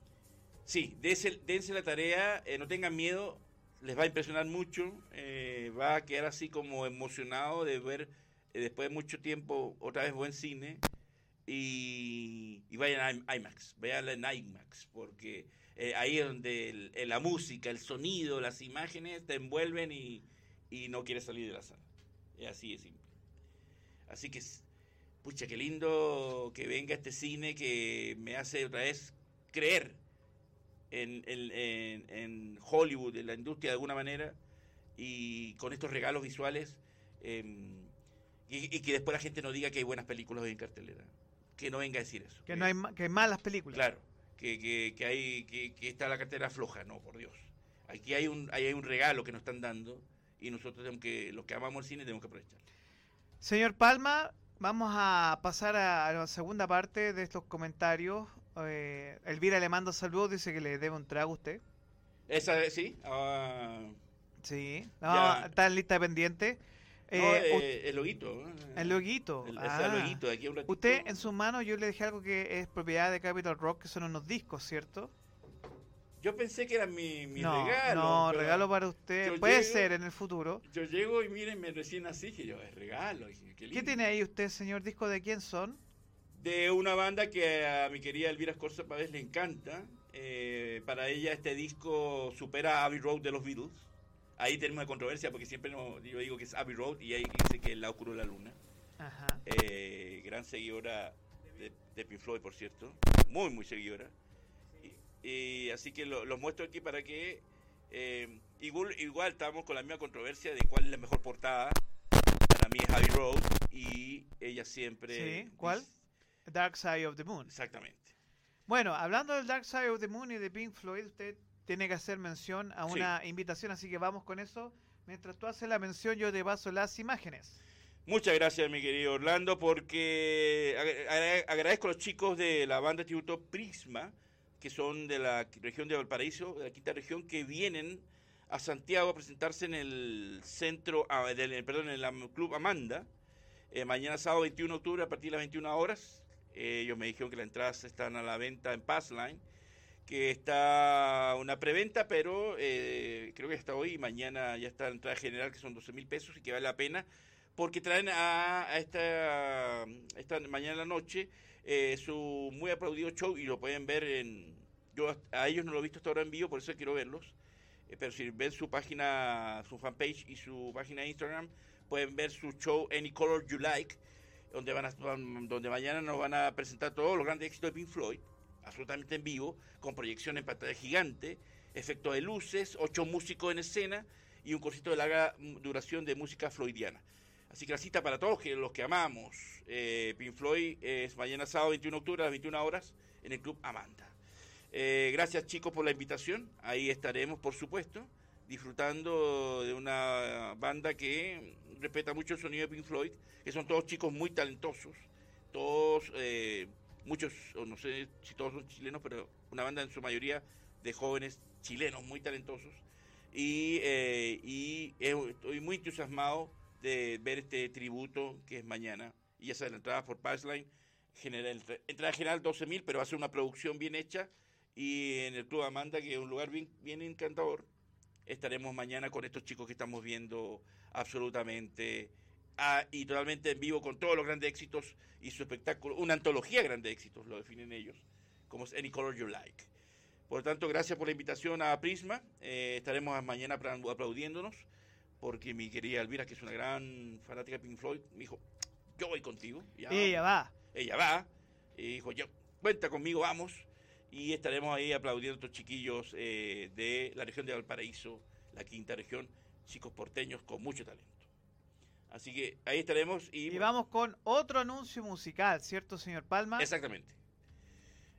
Sí, dense, dense la tarea, eh, no tengan miedo, les va a impresionar mucho, eh, va a quedar así como emocionado de ver eh, después de mucho tiempo otra vez buen cine y, y vayan a IMAX, vayan en IMAX, porque ahí es donde la música, el sonido, las imágenes te envuelven y, y no quieres salir de la sala. Es así de simple. Así que, pucha, qué lindo que venga este cine que me hace otra vez creer en, en, Hollywood, en la industria de alguna manera, y con estos regalos visuales, em, y, que después la gente no diga que hay buenas películas hoy en cartelera. Que no venga a decir eso. Que, no hay, que hay malas películas. Claro, que, que, que hay, que, que, está la cartera floja, no, por Dios. Aquí hay un, hay un regalo que nos están dando y nosotros tenemos que, los que amamos el cine tenemos que aprovechar. Señor Palma, vamos a pasar a la segunda parte de estos comentarios eh, Elvira le manda saludos, dice que le debe un trago a usted. Esa, sí. Ah. sí, está en lista pendiente. Eh, eh, el loguito. El loguito. Ah. Usted en su mano yo le dejé algo que es propiedad de Capital Rock, que son unos discos, ¿cierto? Yo pensé que era mi, mi no, regalo. No, regalo para usted. Puede ser en el futuro. Yo llego y miren, me recién así, que yo, es regalo. ¿Qué tiene ahí usted, señor? ¿Disco de quién son? de una banda que a mi querida Elvira Escorza Pávez le encanta. Eh, para ella este disco supera a Abbey Road de los Beatles. Ahí tenemos una controversia porque siempre yo digo que es Abbey Road y ahí dice que es La Oscuro de la Luna. Eh, gran seguidora de, Pink Floyd, por cierto. Muy, muy seguidora. Y, así que los muestro aquí para que... Eh, igual, igual estamos con la misma controversia de cuál es la mejor portada. Para mí es Abbey Road y ella siempre... ¿Sí? ¿Cuál? Dark Side of the Moon. Exactamente. Bueno, hablando del Dark Side of the Moon y de Pink Floyd, usted tiene que hacer mención a una invitación, así que vamos con eso. Mientras tú haces la mención, yo te paso las imágenes. Muchas gracias, mi querido Orlando, porque agradezco a los chicos de la banda tributo Prisma, que son de la región de Valparaíso, de la quinta región, que vienen a Santiago a presentarse en el centro, ah, perdón, en el Club Amanda, eh, mañana sábado 21 de octubre a partir de las 21 horas. Ellos me dijeron que las entradas están a la venta en Passline, que está una preventa, pero eh, creo que hasta hoy y mañana ya está la entrada general, que son 12 mil pesos y que vale la pena, porque traen a, esta, esta mañana en la noche eh, su muy aplaudido show y lo pueden ver en... Yo a ellos no lo he visto hasta ahora en vivo, por eso quiero verlos. Eh, pero si ven su página, su fanpage y su página de Instagram, pueden ver su show Any Color You Like donde, van a, donde mañana nos van a presentar todos los grandes éxitos de Pink Floyd, absolutamente en vivo, con proyección en pantalla gigante, efecto de luces, ocho músicos en escena y un cursito de larga duración de música floydiana. Así que la cita para todos los que amamos eh, Pink Floyd es mañana sábado 21 de octubre a las 21 horas en el Club Amanda. Eh, gracias chicos por la invitación, ahí estaremos por supuesto disfrutando de una banda que respeta mucho el sonido de Pink Floyd, que son todos chicos muy talentosos, todos, eh, muchos, no sé si todos son chilenos, pero una banda en su mayoría de jóvenes chilenos muy talentosos. Y, eh, y estoy muy entusiasmado de ver este tributo que es mañana. Y ya sea la entrada por Passline, general, entrada general 12 mil, pero va a ser una producción bien hecha. Y en el Club Amanda, que es un lugar bien, bien encantador, estaremos mañana con estos chicos que estamos viendo absolutamente ah, y totalmente en vivo con todos los grandes éxitos y su espectáculo, una antología de grandes éxitos, lo definen ellos, como es Any Color You Like. Por lo tanto, gracias por la invitación a Prisma. Eh, estaremos mañana aplaudiéndonos, porque mi querida Elvira, que es una gran fanática de Pink Floyd, me dijo, yo voy contigo. ella va. Ella va. Y dijo, yo, cuenta conmigo, vamos. Y estaremos ahí aplaudiendo a estos chiquillos eh, de la región de Valparaíso, la quinta región, chicos porteños con mucho talento. Así que ahí estaremos. Y, y vamos con otro anuncio musical, ¿cierto, señor Palma? Exactamente.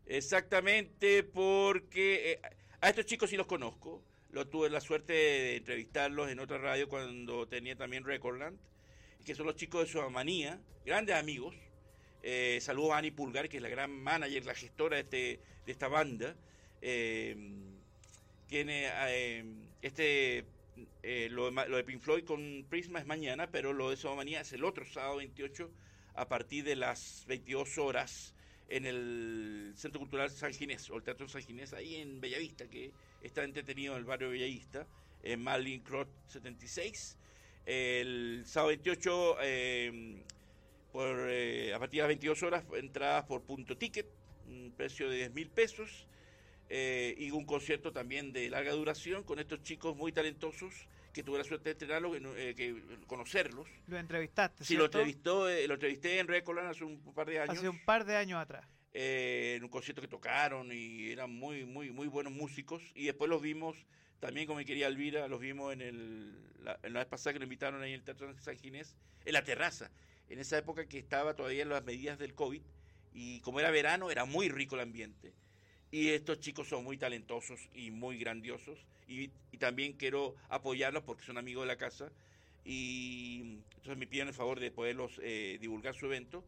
Exactamente, porque eh, a estos chicos sí los conozco. Lo tuve la suerte de entrevistarlos en otra radio cuando tenía también Recordland, que son los chicos de Suamanía, grandes amigos. Eh, saludos a Ani Pulgar, que es la gran manager, la gestora de, este, de esta banda. Eh, tiene eh, este eh, lo, lo, de Pink Floyd con Prisma es mañana, pero lo de Somanía es el otro sábado 28 a partir de las 22 horas en el Centro Cultural San Ginés, o el Teatro San Ginés, ahí en Bellavista, que está entretenido en el barrio Bellavista, en Marlin Crot 76. El sábado 28, eh, por, eh, a partir de las 22 horas, entradas por punto ticket, un precio de 10 mil pesos. Eh, y un concierto también de larga duración con estos chicos muy talentosos que tuve la suerte de entrenarlos, eh, que conocerlos. Lo entrevistaste, Sí, lo entrevistó, eh, lo entrevisté en Recolan hace un par de años. Hace un par de años atrás. En un concierto que tocaron y eran muy, muy, muy buenos músicos. Y después los vimos, también con mi querida Elvira, los vimos en, el, la, en la vez pasada que nos invitaron ahí en el Teatro San Ginés, en la terraza. En esa época que estaba todavía en las medidas del COVID y como era verano, era muy rico el ambiente. Y estos chicos son muy talentosos y muy grandiosos. Y, y también quiero apoyarlos porque son amigos de la casa. Y entonces me piden el favor de poderlos eh, divulgar su evento.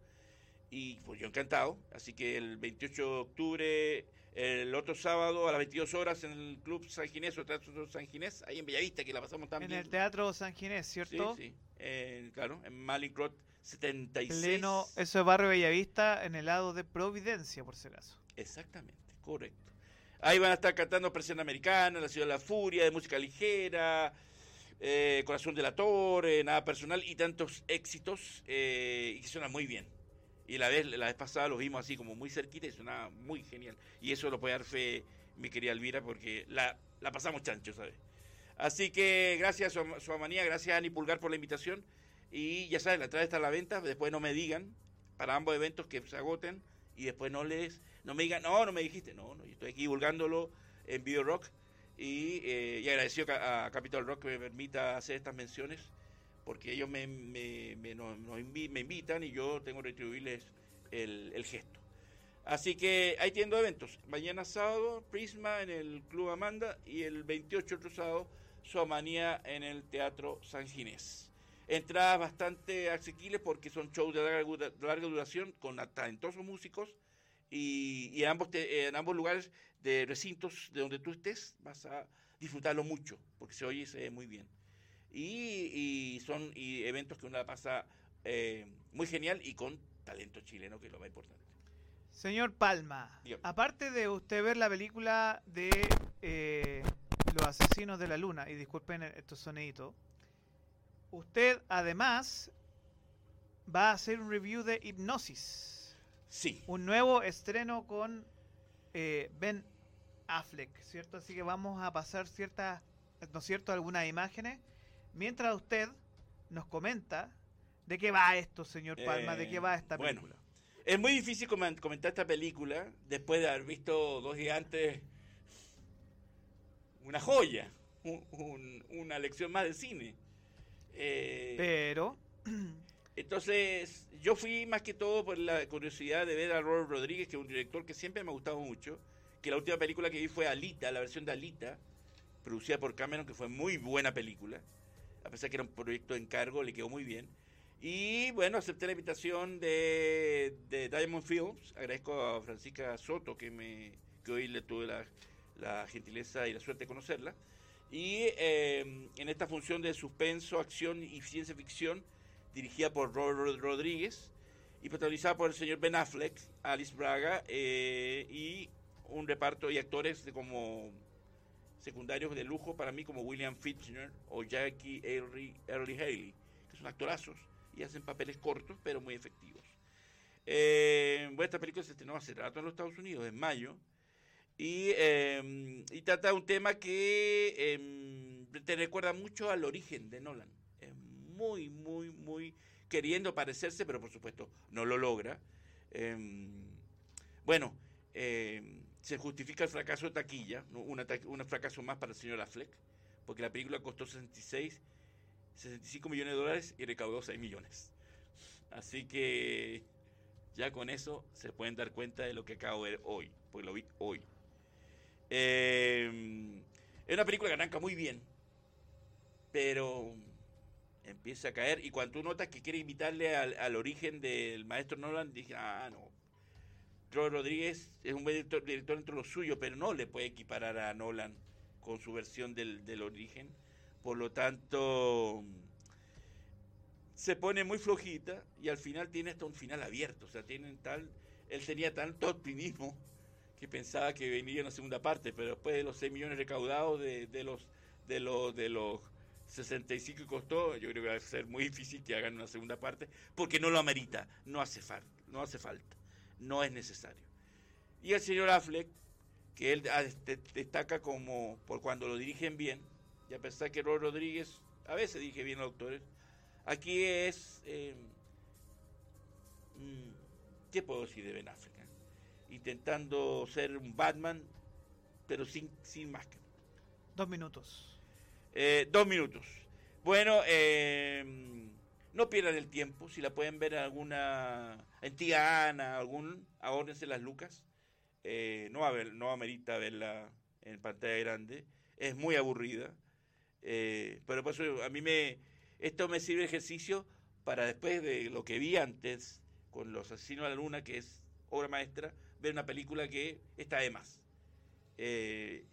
Y pues yo encantado. Así que el 28 de octubre, el otro sábado a las 22 horas en el Club San Ginés o Teatro San Ginés, ahí en Bellavista, que la pasamos tan En el Teatro San Ginés, ¿cierto? Sí, sí. Eh, claro, en Malincrot 76. Pleno, eso es barrio Bellavista, en el lado de Providencia, por si acaso. Exactamente, correcto. Ahí van a estar cantando Presión Americana, La Ciudad de la Furia, de música ligera, eh, Corazón de la Torre, Nada Personal y tantos éxitos eh, y que suena muy bien. Y la vez, la vez pasada los vimos así como muy cerquita y sonaba muy genial. Y eso lo puede dar fe mi querida Elvira porque la, la pasamos chancho, ¿sabes? Así que gracias a su, amanía, gracias a Ani Pulgar por la invitación. Y ya sabes, la entrada está a la venta, después no me digan, para ambos eventos que se agoten y después no les no me digan, no, no me dijiste, no, no, yo estoy aquí divulgándolo en Video Rock y, eh, y agradecido a Capital Rock que me permita hacer estas menciones porque ellos me, me, me, invitan y yo tengo que retribuirles el, el gesto. Así que ahí tienen dos eventos. Mañana sábado, Prisma en el Club Amanda y el 28 otro sábado, Suamanía en el Teatro San Ginés. Entradas bastante asequibles porque son shows de larga, larga duración con talentosos músicos y, y en, ambos en ambos lugares de recintos de donde tú estés vas a disfrutarlo mucho porque se oye muy bien. Y, y son y eventos que uno la pasa eh, muy genial y con talento chileno, que es lo más importante. Señor Palma, Dígame. aparte de usted ver la película de eh, Los Asesinos de la Luna, y disculpen estos soniditos, usted además va a hacer un review de Hipnosis, Sí, un nuevo estreno con eh, Ben Affleck, ¿cierto? Así que vamos a pasar ciertas, ¿no es cierto?, algunas imágenes, mientras usted nos comenta de qué va esto, señor Palma, de qué Eh, va esta bueno. película. es muy difícil comen- comentar esta película después de haber visto dos gigantes, una joya, un- un- una lección más de cine. Eh, Pero Entonces, yo fui más que todo por la curiosidad de ver a Robert Rodríguez, que es un director que siempre me ha gustado mucho. Que la última película que vi fue Alita, la versión de Alita, producida por Cameron, que fue muy buena película. A pesar que era un proyecto de encargo, le quedó muy bien. Y bueno, acepté la invitación de, Diamond Films. Agradezco a Francisca Soto, que, me, hoy le tuve la, gentileza y la suerte de conocerla. Y eh, en esta función de suspenso, acción y ciencia ficción, dirigida por Robert Rodríguez y protagonizada por el señor Ben Affleck, Alice Braga eh, y un reparto y actores de como secundarios de lujo para mí como William Fichtner o Jackie Early, Early Haley, que son actorazos y hacen papeles cortos pero muy efectivos. Eh, esta película se estrenó hace rato en los Estados Unidos, en mayo, y, eh, trata un tema que eh, te recuerda mucho al origen de Nolan. Es muy, muy, muy queriendo parecerse, pero por supuesto no lo logra. Eh, bueno, eh, se justifica el fracaso de taquilla, un fracaso más para el señor Affleck, porque la película costó 66, 65 millones de dólares y recaudó 6 millones. Así que ya con eso se pueden dar cuenta de lo que acabo de ver hoy, porque lo vi hoy. Eh, es una película que arranca muy bien, pero empieza a caer y cuando tú notas que quiere invitarle al, al origen del maestro Nolan, dije, ah, no. Robert Rodríguez es un buen director, director dentro de lo suyo, pero no le puede equiparar a Nolan con su versión del, del origen. Por lo tanto, se pone muy flojita y al final tiene hasta un final abierto. O sea, tienen tal, él tenía tanto optimismo que pensaba que venía una segunda parte, pero después de los 6 millones recaudados de, de los de los de los 65 que costó, yo creo que va a ser muy difícil que hagan una segunda parte, porque no lo amerita, no hace falta, no hace falta, no es necesario. Y el señor Affleck, que él ah, este, destaca como por cuando lo dirigen bien, y a pesar que Robert Rodríguez a veces dirige bien a los doctores, aquí es eh, mm, ¿qué puedo decir de Ben Affleck? eh? Intentando ser un Batman, pero sin, sin máscara. Dos minutos. Eh, dos minutos. Bueno, eh, no pierdan el tiempo. Si la pueden ver en alguna. En Tía Ana, algún. Ahórrense las lucas. Eh, no, a ver, no amerita verla en pantalla grande. Es muy aburrida. Eh, pero por eso a mí me. Esto me sirve de ejercicio para después de lo que vi antes con Los Asesinos de la Luna, que es obra maestra, ver una película que está de más. Eh,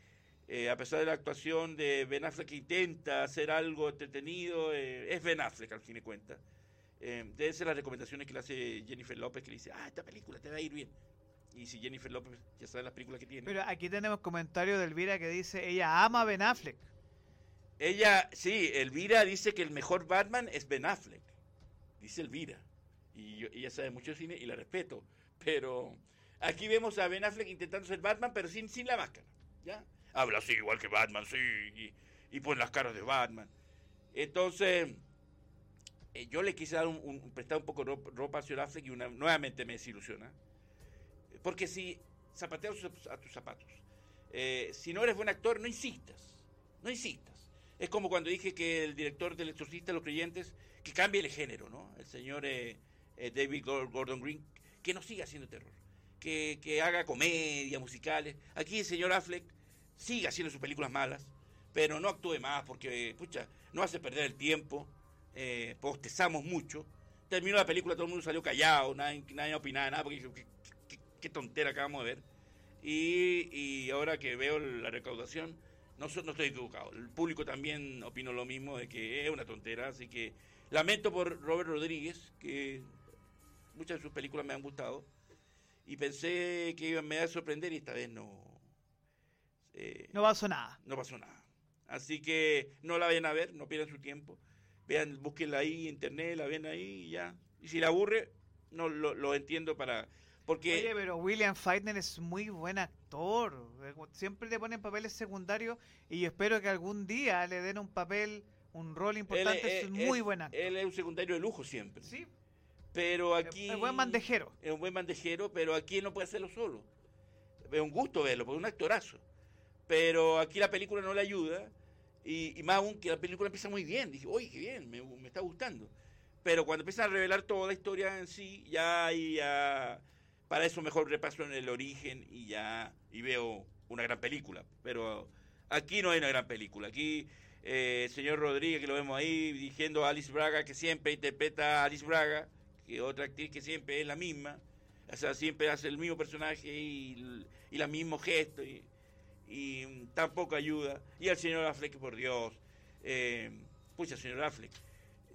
eh, a pesar de la actuación de Ben Affleck que intenta hacer algo entretenido, eh, es Ben Affleck al fin de cuentas. Eh, deben ser las recomendaciones que le hace Jennifer López, que le dice, ah, esta película te va a ir bien. Y si Jennifer López ya sabe las películas que tiene. Pero aquí tenemos comentario de Elvira que dice, ella ama a Ben Affleck. Ella, sí, Elvira dice que el mejor Batman es Ben Affleck. Dice Elvira. Y yo- ella sabe mucho de cine y la respeto. Pero aquí vemos a Ben Affleck intentando ser Batman, pero sin, sin la máscara. ¿Ya? Habla así, igual que Batman, sí. Y, y pone las caras de Batman. Entonces, eh, yo le quise dar un, prestar un poco de ropa, al señor Affleck y una, nuevamente me desilusiona. Porque si zapateas a tus- zapatos, eh, si no eres buen actor, no insistas. No insistas. Es como cuando dije que el director del Exorcista los Creyentes, que cambie el género, ¿no? El señor eh, David Gor- Gordon Green, que no siga haciendo terror, que, que haga comedia, musicales. Aquí el señor Affleck siga haciendo sus películas malas, pero no actúe más porque, pucha, no hace perder el tiempo, eh, postezamos mucho. Terminó la película, todo el mundo salió callado, nadie, nadie opinaba nada, porque ¿qué, qué- tontera acabamos de ver. Y, ahora que veo la recaudación, no, no estoy equivocado. El público también opinó lo mismo, de que es una tontera, así que lamento por Robert Rodríguez, que muchas de sus películas me han gustado, y pensé que me iba a sorprender y esta vez no, eh, No pasó nada. no pasó nada. Así que no la vayan a ver, no pierdan su tiempo. Vean, búsquenla ahí internet, la ven ahí y ya. Y si la aburre, no lo, lo entiendo para... Porque... Oye, pero William Feitner es muy buen actor. Siempre le ponen papeles secundarios y yo espero que algún día le den un papel, un rol importante. él, es un muy buen actor. Él es un secundario de lujo siempre. Sí, Pero aquí... es buen bandejero. Es un buen bandejero, pero aquí él no puede hacerlo solo. Es un gusto verlo, porque es un actorazo. Pero aquí la película no le ayuda. Y, y más aún que la película empieza muy bien. Dije, oye, qué bien, me, está gustando. Pero cuando empiezan a revelar toda la historia en sí, ya, ahí ya para eso mejor repaso en el origen y ya y veo una gran película. Pero aquí no hay una gran película. Aquí eh, el señor Rodríguez, que lo vemos ahí, dirigiendo a Alice Braga, que siempre interpreta a Alice Braga, que otra actriz que siempre es la misma. O sea, siempre hace el mismo personaje y, y los mismos gestos. Y tampoco ayuda. Y al señor Affleck, por Dios. Eh, pucha, señor Affleck,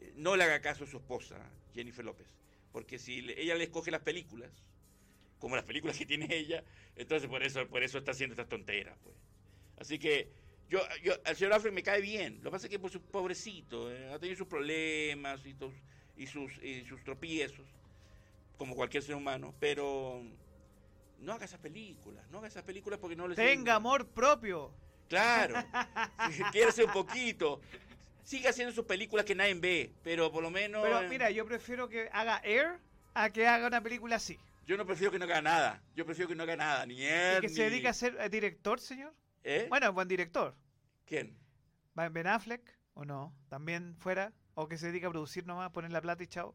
eh, no le haga caso a su esposa, Jennifer López. Porque si ella le escoge las películas, como las películas que tiene ella, entonces por eso, por eso está haciendo estas tonteras. Pues. Así que yo, yo, al señor Affleck me cae bien. Lo que pasa es que por su pobrecito, eh, ha tenido sus problemas y, tus- y sus, y sus tropiezos, como cualquier ser humano, pero no haga esas películas, no haga esas películas porque no le Tenga amor propio. Claro, ser un poquito. Siga haciendo sus películas que nadie ve, pero por lo menos. Pero eh, mira, yo prefiero que haga Air a que haga una película así. Yo no prefiero que no haga nada. Yo prefiero que no haga nada. Ni Y él. que se dedique a ser eh, director, señor. ¿Eh? Bueno, buen director. ¿Quién? ¿Va Ben Affleck o no? ¿También fuera? ¿O que se dedica a producir nomás, poner la plata y chao?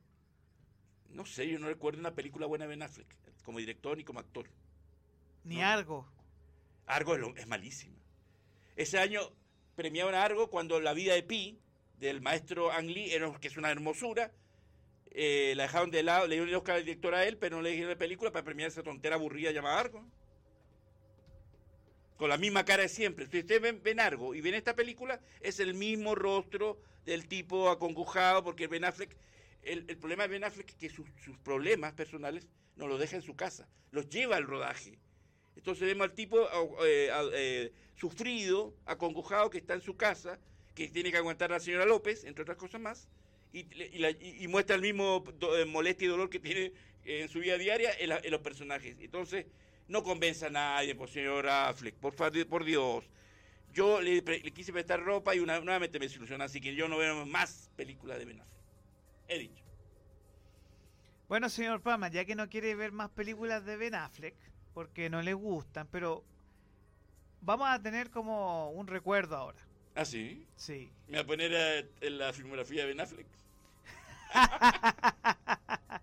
No sé, yo no recuerdo una película buena de Ben Affleck, como director ni como actor. Ni No. algo. Argo es, lo- es malísima. Ese año premiaban a Argo cuando La vida de Pi, del maestro Ang Lee, que es una hermosura. eh, la dejaron de lado, le dieron el Oscar al director a él, pero no le dijeron la película para premiar esa tontera aburrida llamada Argo. Con la misma cara de siempre. Si ustedes ven, ven Argo y ven esta película, es el mismo rostro del tipo acongojado, porque Ben Affleck el, problema de Ben Affleck es que sus, problemas personales no los deja en su casa, los lleva al rodaje. Entonces vemos al tipo eh, eh, sufrido, acongojado, que está en su casa, que tiene que aguantar a la señora López, entre otras cosas más, y, muestra el mismo eh, molestia y dolor que tiene en su vida diaria en, los personajes. Entonces, no convenza a nadie, por señor Affleck, por, por Dios. Yo le, quise prestar ropa y nuevamente me desilusionó, así que yo no veo más películas de Ben Affleck. He dicho. Bueno, señor Palma, ya que no quiere ver más películas de Ben Affleck, porque no le gustan, pero vamos a tener como un recuerdo ahora. ¿Ah, sí? Sí. ¿Me va a poner en la filmografía de Ben Affleck?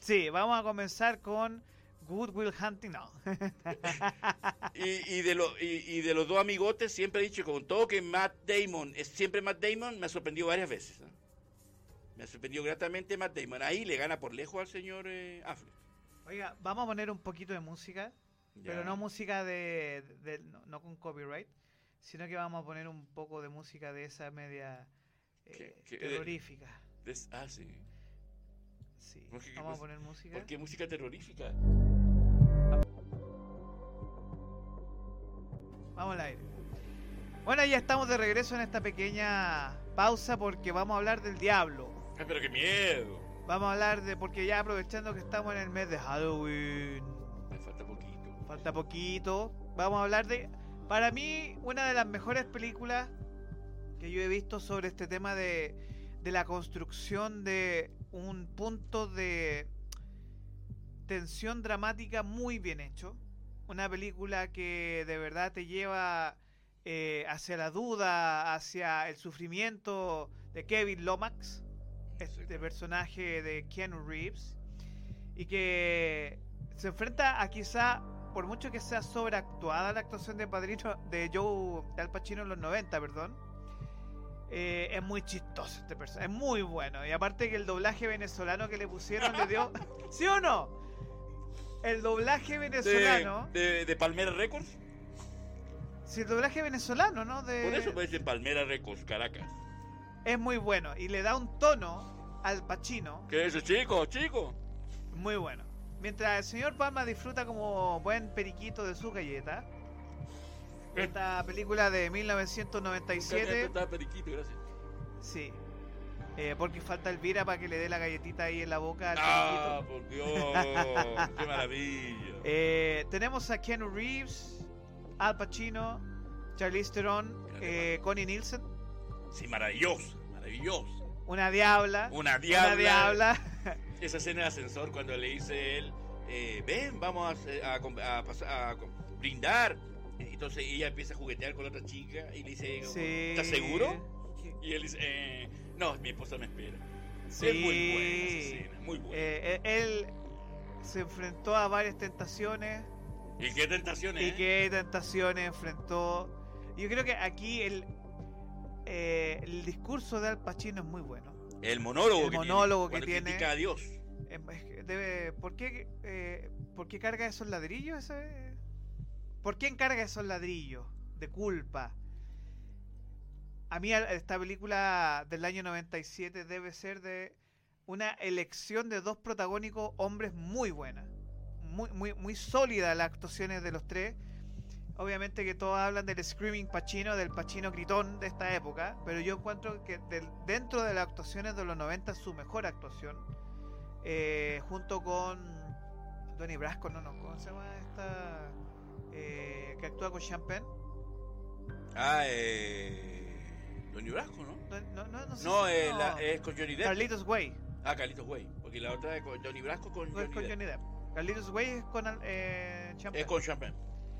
Sí, vamos a comenzar con Good Will Hunting. No. Y, y de lo- y, y de los dos amigotes siempre he dicho, con todo que Matt Damon es siempre Matt Damon, me ha sorprendido varias veces. ¿no? Me ha sorprendido gratamente Matt Damon. Ahí le gana por lejos al señor eh, Affleck. Oiga, vamos a poner un poquito de música, Ya. pero no música de, de- no, no con copyright, sino que vamos a poner un poco de música de esa media eh, ¿Qué- qué- terrorífica. Des- ah, sí. Sí. ¿Por qué- qué Vamos a poner música. ¿Por qué música terrorífica? Vamos al aire. Bueno, ya estamos de regreso en esta pequeña pausa porque vamos a hablar del diablo. Ay, pero qué miedo. Vamos a hablar de, porque ya aprovechando que estamos en el mes de Halloween, Me falta poquito. falta poquito, vamos a hablar de, para mí, una de las mejores películas que yo he visto sobre este tema de, de la construcción de un punto de tensión dramática muy bien hecho. Una película que de verdad te lleva eh, hacia la duda, hacia el sufrimiento de Kevin Lomax, este personaje de Keanu Reeves, y que se enfrenta a quizá, por mucho que sea sobreactuada la actuación de Padrino de Joe de Al Pacino en los 90, perdón, eh, es muy chistoso este personaje, es muy bueno. Y aparte que el doblaje venezolano que le pusieron le dio... ¿Sí o no? El doblaje venezolano... ¿De, de, de Palmera Records? Sí, el doblaje venezolano, ¿no? De... Por eso parece Palmera Records, Caracas. Es muy bueno y le da un tono al Pacino ¿Qué es eso, chico, chico? muy bueno. Mientras el señor Palma disfruta como buen periquito de su galleta, esta película de 1997, Está periquito, gracias. sí, eh, porque falta Elvira para que le dé la galletita ahí en la boca al Ah, periquito. por Dios, qué maravilla. Eh, tenemos a Keanu Reeves, Al Pacino, Charlize Theron, eh, Connie Nielsen, Sí, maravilloso, maravilloso. una diabla, Una diabla. una diabla. Esa escena de ascensor cuando le dice él, eh, ven, vamos a, brindar. Entonces ella empieza a juguetear con la otra chica y le dice, Sí. ¿estás seguro? Y él dice, eh, no, mi esposa me espera. Sí. Es muy buena esa escena, muy buena. Eh, eh, él se enfrentó a varias tentaciones y qué tentaciones, y qué tentaciones enfrentó. Yo creo que aquí el, eh, el discurso de Al Pacino es muy bueno. El monólogo el que monólogo tiene. que tiene. critica a Dios. Eh, debe- ¿por, qué, eh, ¿Por qué carga esos ladrillos? ese? ¿Por qué encarga esos ladrillos de culpa? A mí esta película del año 97 debe ser de una elección de dos protagónicos hombres muy buena. Muy, muy, muy sólida las actuaciones de los tres. Obviamente que todos hablan del Screaming Pacino, del Pacino gritón de esta época, pero yo encuentro que del- dentro de las actuaciones de los 90 es su mejor actuación. Eh, junto con Donnie Brasco, no, no, ¿cómo se llama esta? eh, que actúa con Champagne. Ah, eh... Donnie Brasco, ¿no? No, no, no, no sé No, si- eh, no. la- es con Johnny Depp. Carlitos Way. Ah, Carlitos Way. Porque la otra es con Johnny Brasco con No es Johnny con Depp. Johnny Depp. Carlitos Way es con eh, Champagne. Es con Champagne,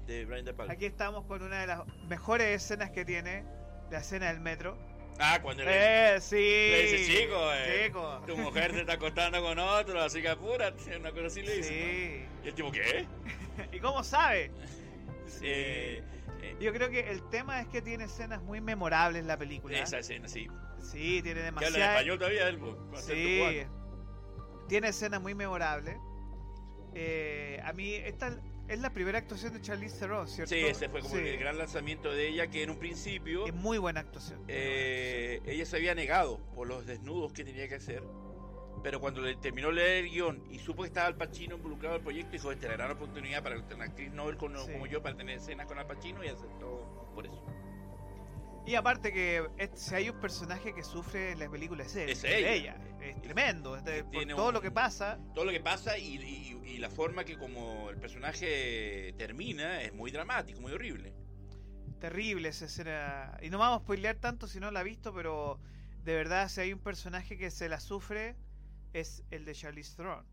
de Brian De Palma. Aquí estamos con una de las mejores escenas que tiene, la escena del metro. Ah, cuando le, Eh, sí. le dice, chico, eh, Chico. tu mujer se está acostando con otro, así que apúrate, una cosa así le dice. Sí. ¿no? Y el tipo, ¿qué? ¿Y cómo sabe? Eh, eh, Yo creo que el tema es que tiene escenas muy memorables la película. esa escena, sí. Sí, tiene Que habla en español todavía, él, acento Sí. Tiene escenas muy memorables. Eh, a mí, esta es la primera actuación de Charlize Theron, ¿cierto? Sí, ese fue como Sí. el gran lanzamiento de ella, que en un principio Es muy buena actuación. eh, ella se había negado por los desnudos que tenía que hacer. pero cuando le terminó leer el guion y supo que estaba Al Pacino involucrado en el proyecto, dijo, esta es la gran oportunidad para una actriz Nobel como, Sí. como yo para tener escenas con Al Pacino y aceptó por eso. Y aparte que es- si hay un personaje que sufre en la película es él. Es ella. Es tremendo. es de- por Tiene todo un- lo que pasa. Todo lo que pasa y, y- y la forma que como el personaje termina es muy dramático, muy horrible. Terrible esa escena. Y no vamos a spoilear tanto si no la ha visto, pero de verdad, si hay un personaje que se la sufre, es el de Charlize Theron.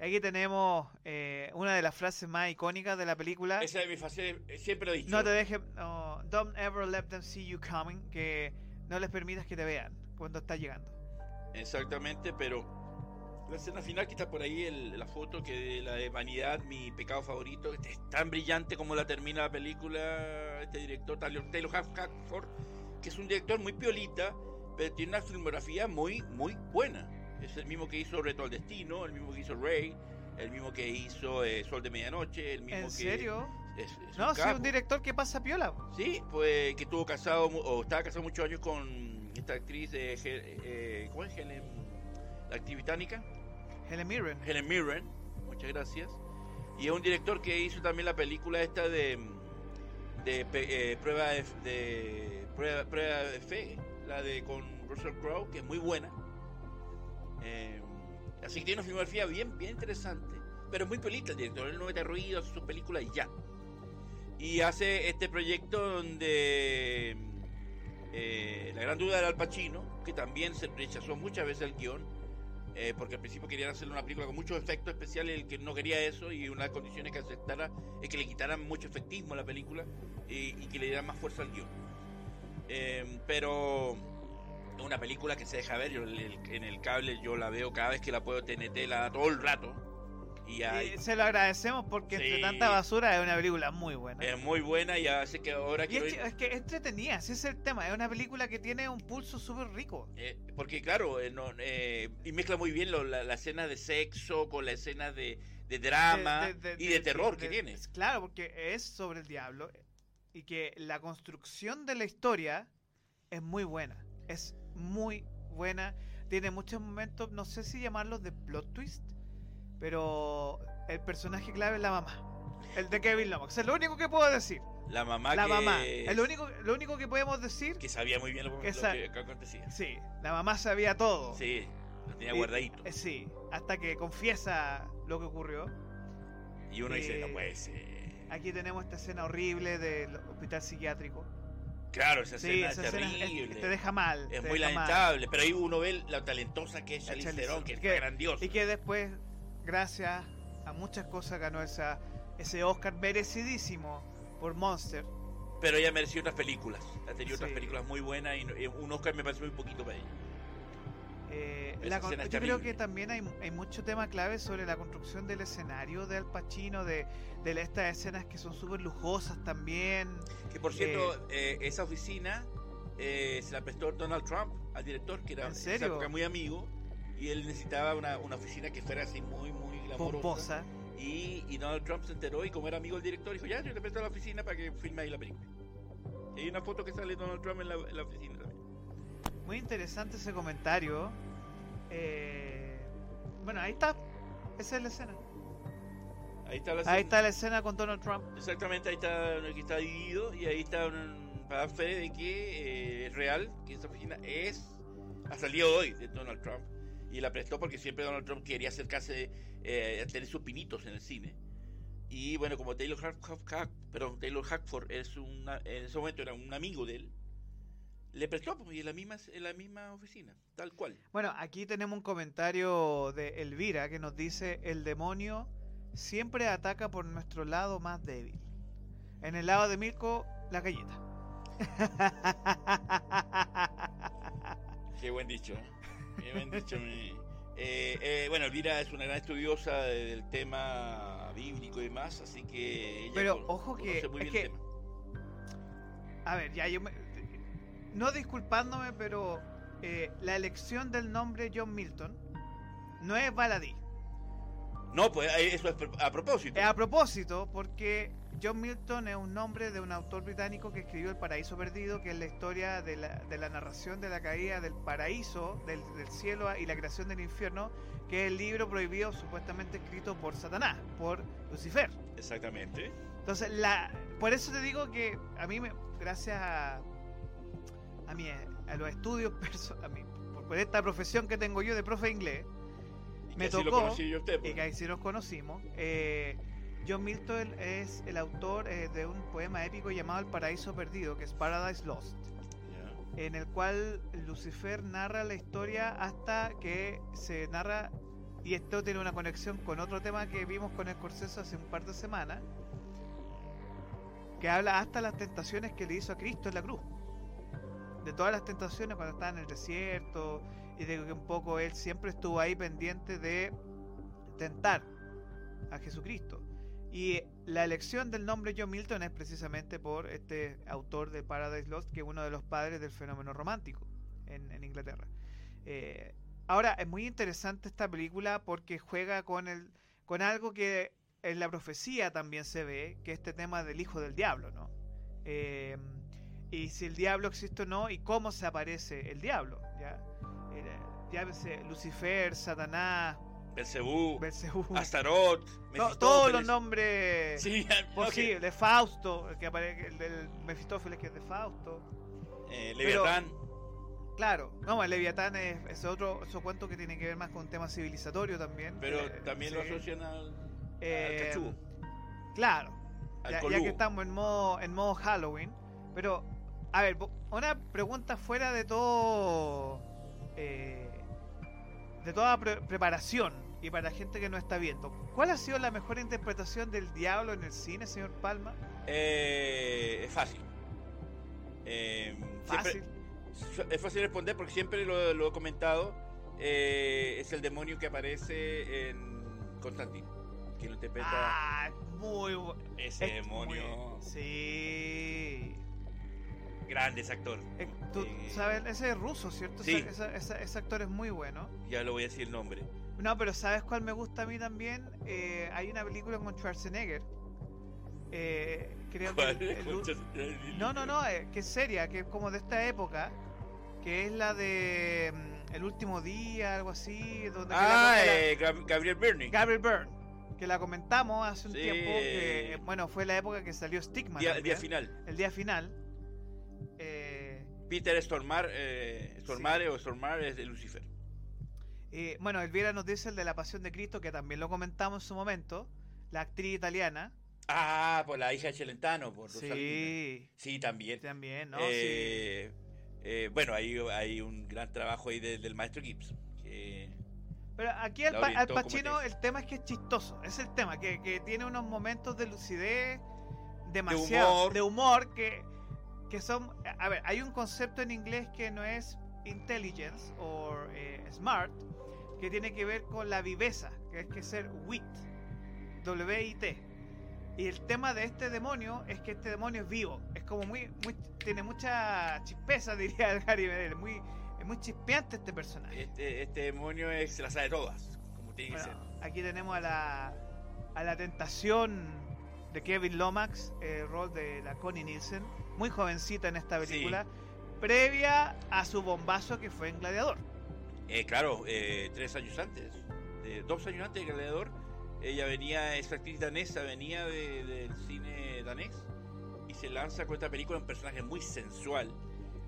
Aquí tenemos eh, una de las frases más icónicas de la película. Esa es mi fase, siempre lo he dicho. No te dejes, no, don't ever let them see you coming, que no les permitas que te vean cuando estás llegando. Exactamente, pero la escena final que está por ahí, el- la foto que de la de Vanidad, mi pecado favorito, es tan brillante como la termina la película, este director Taylor, Taylor Hack- Hackford, que es un director muy piolita, pero tiene una filmografía muy, muy buena. Es el mismo que hizo Reto al Destino, el mismo que hizo Ray, el mismo que hizo eh, Sol de Medianoche, el mismo ¿En que... serio? Es, es No, un sí, un director que pasa piola. Sí, pues que estuvo casado, o estaba casado muchos años con esta actriz, de, eh, ¿cómo es? Helen, la actriz británica. Helen Mirren. Helen Mirren, muchas gracias. Y es un director que hizo también la película esta de, de, eh, prueba de, de- prueba, prueba de fe, la de con Russell Crowe, que es muy buena. Eh, así que tiene una filmografía bien, bien interesante, pero es muy pelita el director, él no mete ruido, hace sus películas y ya. Y hace este proyecto donde eh, la gran duda era Al Pacino, que también se rechazó muchas veces el guion, eh, porque al principio querían hacerle una película con muchos efectos especiales, el que no quería eso, y una de las condiciones que aceptara es que le quitaran mucho efectismo a la película y, que le dieran más fuerza al guion. Pero una película que se deja ver, yo el- en el cable yo la veo cada vez que la puedo TNT, la da todo el rato. Y hay- se lo agradecemos porque entre tanta basura es una película muy buena. es muy buena y hace que ahora quiero es, ir- que- es que es entretenida, ese es el tema. Es una película que tiene un pulso súper rico. Eh, porque claro, eh, no, eh, y mezcla muy bien lo- la, la escena de sexo con la escena de, de drama De- de- de- y de, terror que tiene. Claro, porque es sobre el diablo y que la construcción de la historia es muy buena. Es muy buena. Tiene muchos momentos, no sé si llamarlos de plot twist, pero el personaje clave es la mamá. El de Kevin Lomax. Es lo único que puedo decir. La mamá la que, mamá. Es lo único, lo único que podemos decir. que sabía muy bien lo, que lo que, acontecía. Sí, la mamá sabía todo. Sí, lo tenía Y- guardadito. eh, sí, hasta que confiesa lo que ocurrió. Y uno dice, eh, no puede ser. Aquí tenemos esta escena horrible del hospital psiquiátrico. Claro, esa Sí, escena esa es escena es- terrible. te deja mal. es muy mal. lamentable, pero ahí uno ve la talentosa que es Charlize Theron, Theron, que es que- grandiosa. Y que después, gracias a muchas cosas, ganó esa, ese Oscar merecidísimo por Monster. Pero ella mereció otras películas. Ha tenido otras películas muy buenas y eh, un Oscar me parece muy poquito para ella. Eh, la yo creo que también hay, hay mucho tema clave sobre la construcción del escenario de Al Pacino, de, de estas escenas que son súper lujosas también. Que por cierto, eh, esa oficina eh, se la prestó Donald Trump al director, que era ¿En en esa serio? época muy amigo, y él necesitaba una, una oficina que fuera así muy, muy glamorosa. Pomposa. Y, y Donald Trump se enteró y como era amigo del director, dijo, ya, yo te presto la oficina para que filme ahí la película. Y hay una foto que sale Donald Trump en la, en la oficina también. Muy interesante ese comentario. Eh, bueno, ahí está. Esa es la escena. Ahí está la Ahí escena. está la escena con Donald Trump. Exactamente, ahí está, aquí está dividido y ahí está un, para dar fe de que eh, es real, que esa oficina es día de hoy de Donald Trump. Y la prestó porque siempre Donald Trump quería acercarse eh, a tener sus pinitos en el cine. Y bueno, como Taylor, Hack, Hack- Hack- perdón, Taylor Hackford es una, en ese momento era un amigo de él, le prestó pues, y en la misma, en la misma oficina, tal cual. Bueno, aquí tenemos un comentario de Elvira que nos dice: El demonio siempre ataca por nuestro lado más débil. En el lado de Mirko, la galleta. Qué buen dicho, ¿eh? Qué buen dicho. mi- Eh, eh, bueno, Elvira es una gran estudiosa del tema bíblico y demás, así que ella Pero, con- ojo que- muy es bien el tema. A ver, ya yo me- No disculpándome, pero eh, la elección del nombre John Milton no es baladí. No, pues eh, eso es a propósito. Es a propósito, porque John Milton es un nombre de un autor británico que escribió El Paraíso Perdido, que es la historia de la, de la narración de la caída del paraíso, del, del cielo y la creación del infierno, que es el libro prohibido supuestamente escrito por Satanás, por Lucifer. Exactamente. Entonces, la, por eso te digo que a mí, me, gracias a, a, mi, a los estudios, a mí, por, por esta profesión que tengo yo de profe de inglés, Y Me lo tocó, usted, y pues. que ahí sí nos conocimos, eh, John Milton es el autor eh, de un poema épico llamado El Paraíso Perdido, que es Paradise Lost, en el cual Lucifer narra la historia hasta que se narra, y esto tiene una conexión con otro tema que vimos con Scorsese hace un par de semanas, que habla hasta las tentaciones que le hizo a Cristo en la cruz. De todas las tentaciones cuando estaba en el desierto y de que un poco él siempre estuvo ahí pendiente de tentar a Jesucristo. Y la elección del nombre John Milton es precisamente por este autor de Paradise Lost, que es uno de los padres del fenómeno romántico en, Inglaterra. Eh, ahora, es muy interesante esta película porque juega con, el, con algo que en la profecía también se ve, que es este tema del hijo del diablo, ¿no? Eh, y si el diablo existe o no, y cómo se aparece el diablo, ¿ya? Eh, llámese Lucifer, Satanás, Belcebú, Belcebú, Astaroth, Mefistófeles. todos los nombres Sí, posibles, de Fausto, el que aparece, el del Mefistófeles que es de Fausto. eh, Leviatán. Claro, no, el Leviatán es, es otro, otro cuento que tiene que ver más con un tema civilizatorio también. Pero Eh, también lo asocian al, Eh, al Claro, al ya, ya que estamos en modo, en modo Halloween. Pero, a ver, una pregunta fuera de todo. eh, de toda pre- preparación y para la gente que no está viendo. ¿Cuál ha sido la mejor interpretación del diablo en el cine, señor Palma? Eh, es fácil. Eh, Fácil. siempre- es fácil responder porque siempre lo, lo he comentado. es el demonio que aparece en Constantine. Que lo interpreta Ah, muy bu- ese es demonio. muy- sí. Grande ese actor. Eh, tú Eh, sabes, ese es ruso, ¿cierto? Sí. Ese, actor es muy bueno. Ya lo voy a decir el nombre. No, pero ¿sabes cuál me gusta a mí también? Eh, hay una película con Schwarzenegger. Creo que el- el no, no, no, que es seria, que es como de esta época, que es la de mm, El último día, algo así, donde Ah, la- Gabriel Byrne. Gabriel Byrne, que la comentamos hace un Sí. tiempo, que bueno, fue la época que salió Stigma. Día, también, día final. El día final. Eh, Peter Stormare, eh, Stormare o Stormare es de Lucifer. Eh, bueno, Elvira nos dice el de la Pasión de Cristo, que también lo comentamos en su momento, la actriz italiana. Ah, por la hija de Celentano, por Rosalina. Sí, Sí, también. también, ¿no? Eh, eh, bueno, hay, hay un gran trabajo ahí de- del maestro Gibbs. que-. Pero aquí al, al Pacino el tema es que es chistoso, es el tema, que, que tiene unos momentos de lucidez demasiado, humor. de humor, que, que son... A ver, hay un concepto en inglés que no es intelligence o eh, smart, que tiene que ver con la viveza, que es que ser wit, W-I-T. Y el tema de este demonio es que este demonio es vivo. Es como muy, muy tiene mucha chispeza, diría el Gary Medel. Muy, es muy chispeante este personaje. Este, este demonio es, la sabe todas, como tiene que ser. aquí tenemos a la, a la tentación de Kevin Lomax, el rol de la Connie Nielsen, muy jovencita en esta Sí. película, previa a su bombazo que fue en Gladiador. Eh, claro, eh, tres años antes, dos años antes de Gladiador, ella venía, esa actriz danesa, venía de- del cine danés y se lanza con esta película un personaje muy sensual,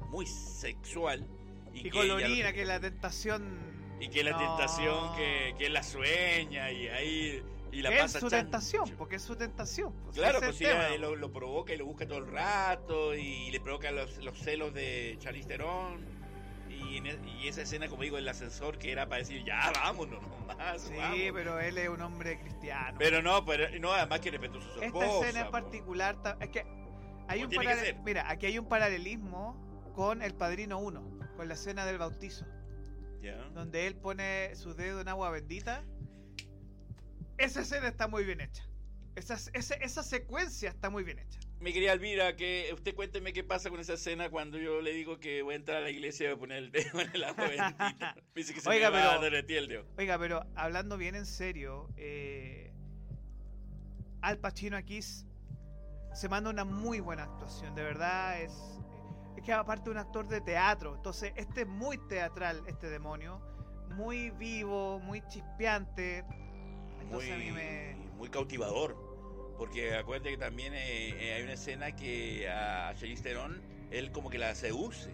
muy sexual. Y, que lo- colorina, que la tentación... Y que la tentación, que, que la sueña y ahí y la es pasa su chancho. tentación, porque es su tentación. pues, Claro, pues es tema. ella lo, lo provoca y lo busca todo el rato y le provoca los, los celos de Charlize Theron. Y, en e- y esa escena, como digo, el ascensor que era para decir, ya, vámonos nomás. Sí, vamos". pero él es un hombre cristiano. Pero no, pero no, además que respeto a su Esta esposa. escena en particular, es que hay un que mira, aquí hay un paralelismo con El Padrino 1, con la escena del bautizo, Ya. donde él pone su dedo en agua bendita. Esa escena está muy bien hecha. Esa, esa, esa secuencia está muy bien hecha. Mi querida Elvira, que usted cuénteme qué pasa con esa escena cuando yo le digo que voy a entrar a la iglesia y voy a poner el dedo en el agua bendita. Me dice que se Oiga, me va a pero- derretir el dedo. Oiga, pero hablando bien en serio, eh, Al Pacino aquí se manda una muy buena actuación, de verdad es, es que aparte un actor de teatro, entonces este es muy teatral, este demonio, muy vivo, muy chispeante, entonces muy, a mí me... muy cautivador. Porque acuérdate que también eh, eh, hay una escena que a Charlize Theron, él como que la seduce.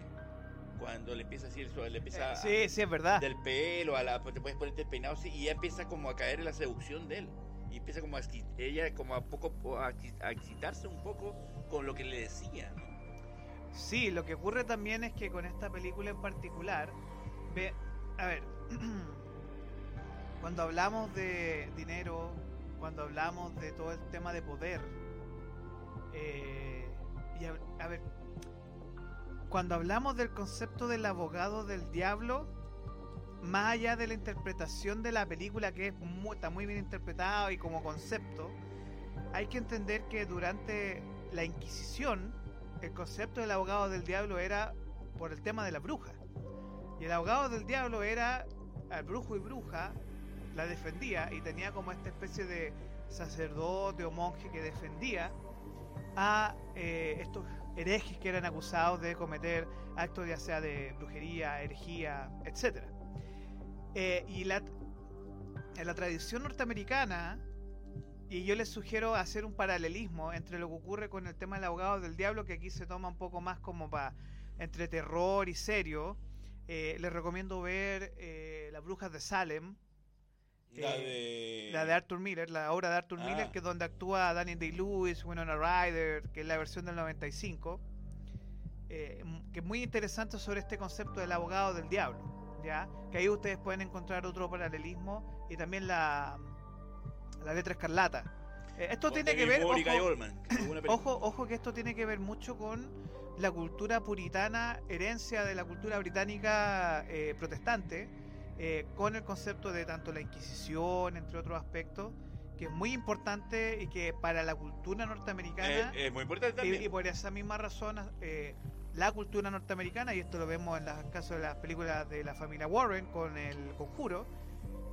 Cuando le empieza a decir eso, le empieza Eh, sí, sí, es verdad. del pelo, a la, pues, te puedes ponerte el peinado así, y ella empieza como a caer en la seducción de él. Y empieza como a, ella como a poco a, a excitarse un poco con lo que le decía, ¿no? Sí, lo que ocurre también es que con esta película en particular, ve, a ver, cuando hablamos de dinero, cuando hablamos de todo el tema de poder, eh, y a, a ver, cuando hablamos del concepto del abogado del diablo, más allá de la interpretación de la película, que es muy- está muy bien interpretado y como concepto, hay que entender que durante la Inquisición, el concepto del abogado del diablo era por el tema de la bruja. Y el abogado del diablo era al brujo y bruja, la defendía y tenía como esta especie de sacerdote o monje que defendía a eh, estos herejes que eran acusados de cometer actos ya sea de brujería, herejía, etc. y la, en la tradición norteamericana, y yo les sugiero hacer un paralelismo entre lo que ocurre con el tema del abogado del diablo, que aquí se toma un poco más como para entre terror y serio. Eh, les recomiendo ver eh, Las Brujas de Salem, La Eh, de... la de Arthur Miller, la obra de Arthur Ah. Miller, que es donde actúa Daniel Day-Lewis, Winona Ryder, que es la versión del 95, eh, que es muy interesante sobre este concepto del abogado del diablo, ¿ya? Que ahí ustedes pueden encontrar otro paralelismo y también la, la letra escarlata. Eh, esto tiene que ver, ojo, que. Ojo, ojo que esto tiene que ver mucho con la cultura puritana, herencia de la cultura británica eh, protestante, eh, con el concepto de tanto la Inquisición, entre otros aspectos, que es muy importante y que para la cultura norteamericana, Eh, es muy importante y, también. y por esa misma razón, eh, la cultura norteamericana, y esto lo vemos en los casos de las películas de la familia Warren con el conjuro,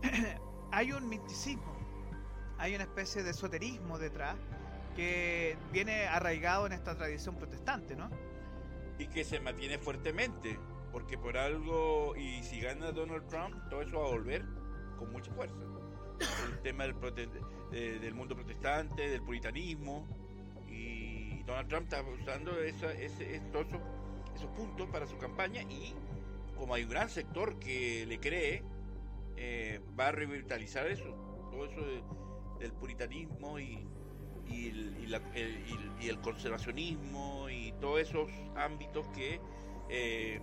hay un misticismo, hay una especie de esoterismo detrás que viene arraigado en esta tradición protestante, ¿no? y que se mantiene fuertemente, porque por algo, y si gana Donald Trump, todo eso va a volver con mucha fuerza. El tema del, prote- de- del mundo protestante, del puritanismo, y Donald Trump está usando esa, ese, esos, esos puntos para su campaña, y como hay un gran sector que le cree, eh, va a revitalizar eso, todo eso de- del puritanismo y, el, y la- el- y el conservacionismo y todos esos ámbitos que eh,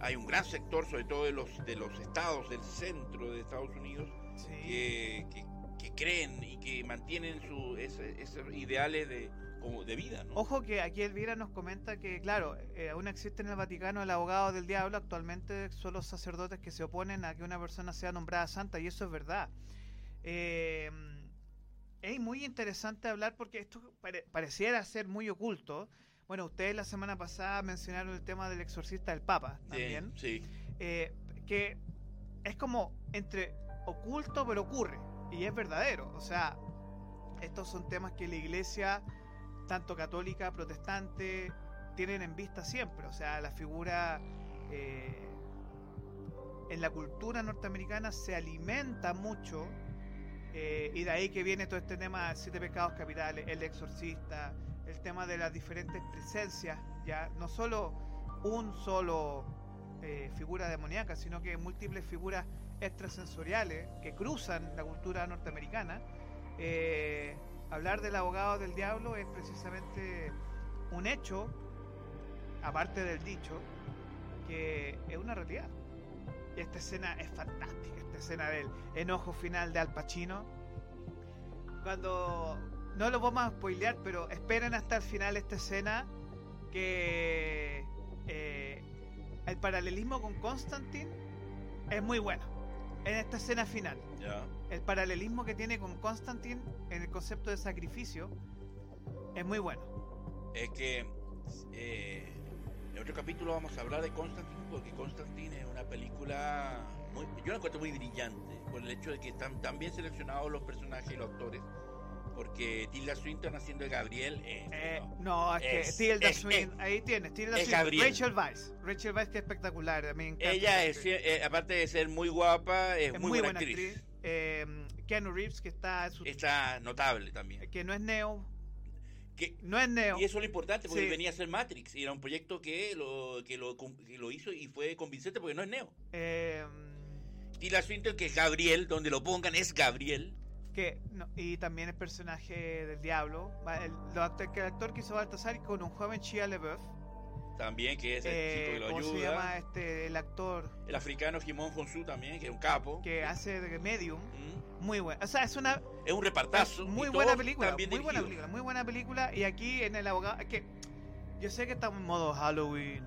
hay un gran sector, sobre todo de los, de los estados del centro de Estados Unidos, que, que- que creen y que mantienen su, ese- esos ideales de, como de vida. ¿no? Ojo que aquí Elvira nos comenta que, claro, eh, aún existe en el Vaticano el abogado del diablo, actualmente son los sacerdotes que se oponen a que una persona sea nombrada santa, y eso es verdad. Eh, es muy interesante hablar porque esto pare- pareciera ser muy oculto. Bueno, ustedes la semana pasada mencionaron el tema del exorcista del Papa Sí, también, sí. eh, que es como entre oculto pero ocurre, y es verdadero. O sea, estos son temas que la iglesia, tanto católica, protestante, tienen en vista siempre. O sea, la figura eh, en la cultura norteamericana se alimenta mucho. eh, y de ahí que viene todo este tema de siete pecados capitales, el exorcista, el tema de las diferentes presencias, ya no solo un solo eh, figura demoníaca, sino que múltiples figuras extrasensoriales que cruzan la cultura norteamericana. Eh, hablar del abogado del diablo es precisamente un hecho, aparte del dicho, que es una realidad. Esta escena es fantástica, esta escena del enojo final de Al Pacino. Cuando no lo vamos a spoilear, pero esperen hasta el final esta escena que eh, el paralelismo con Constantine es muy bueno. En esta escena final, Ya. el paralelismo que tiene con Constantine en el concepto de sacrificio es muy bueno. Es que eh, en otro capítulo vamos a hablar de Constantine, porque Constantine es una película, muy, yo la encuentro muy brillante, por el hecho de que están tan bien seleccionados los personajes y los actores, porque Tilda Swinton haciendo Gabriel. eh, Eh, no. no, es que Es- Tilda es- Swinton, ahí tienes, Tilda Swinton, Gabriel. Rachel Weisz, Rachel Weisz que es espectacular, a mí me encanta Ella es, actriz. eh, aparte de ser muy guapa, es, muy, buena, actriz. Eh, Keanu Reeves que está su- Está notable también. que no es Neo, Que, no es Neo. y eso es lo importante, porque Sí. venía a ser Matrix, y era un proyecto que lo, que, lo, cum- que lo hizo y fue convincente porque no es Neo. Eh, Tilda Swinton, que es Gabriel, donde lo pongan es Gabriel. Que no, y también el personaje del diablo, el, el actor que hizo Baltasar con un joven Shia LaBeouf, También, que es el eh, chico que lo ¿cómo se ayuda. llama este el actor El africano Jimón Honsu también, que es un capo. que hace de medium? Mm. Muy bueno, o sea, es una Es un repartazo. Muy buena película, muy buena película, muy buena película. Y aquí en el abogado, que yo sé que estamos en modo Halloween,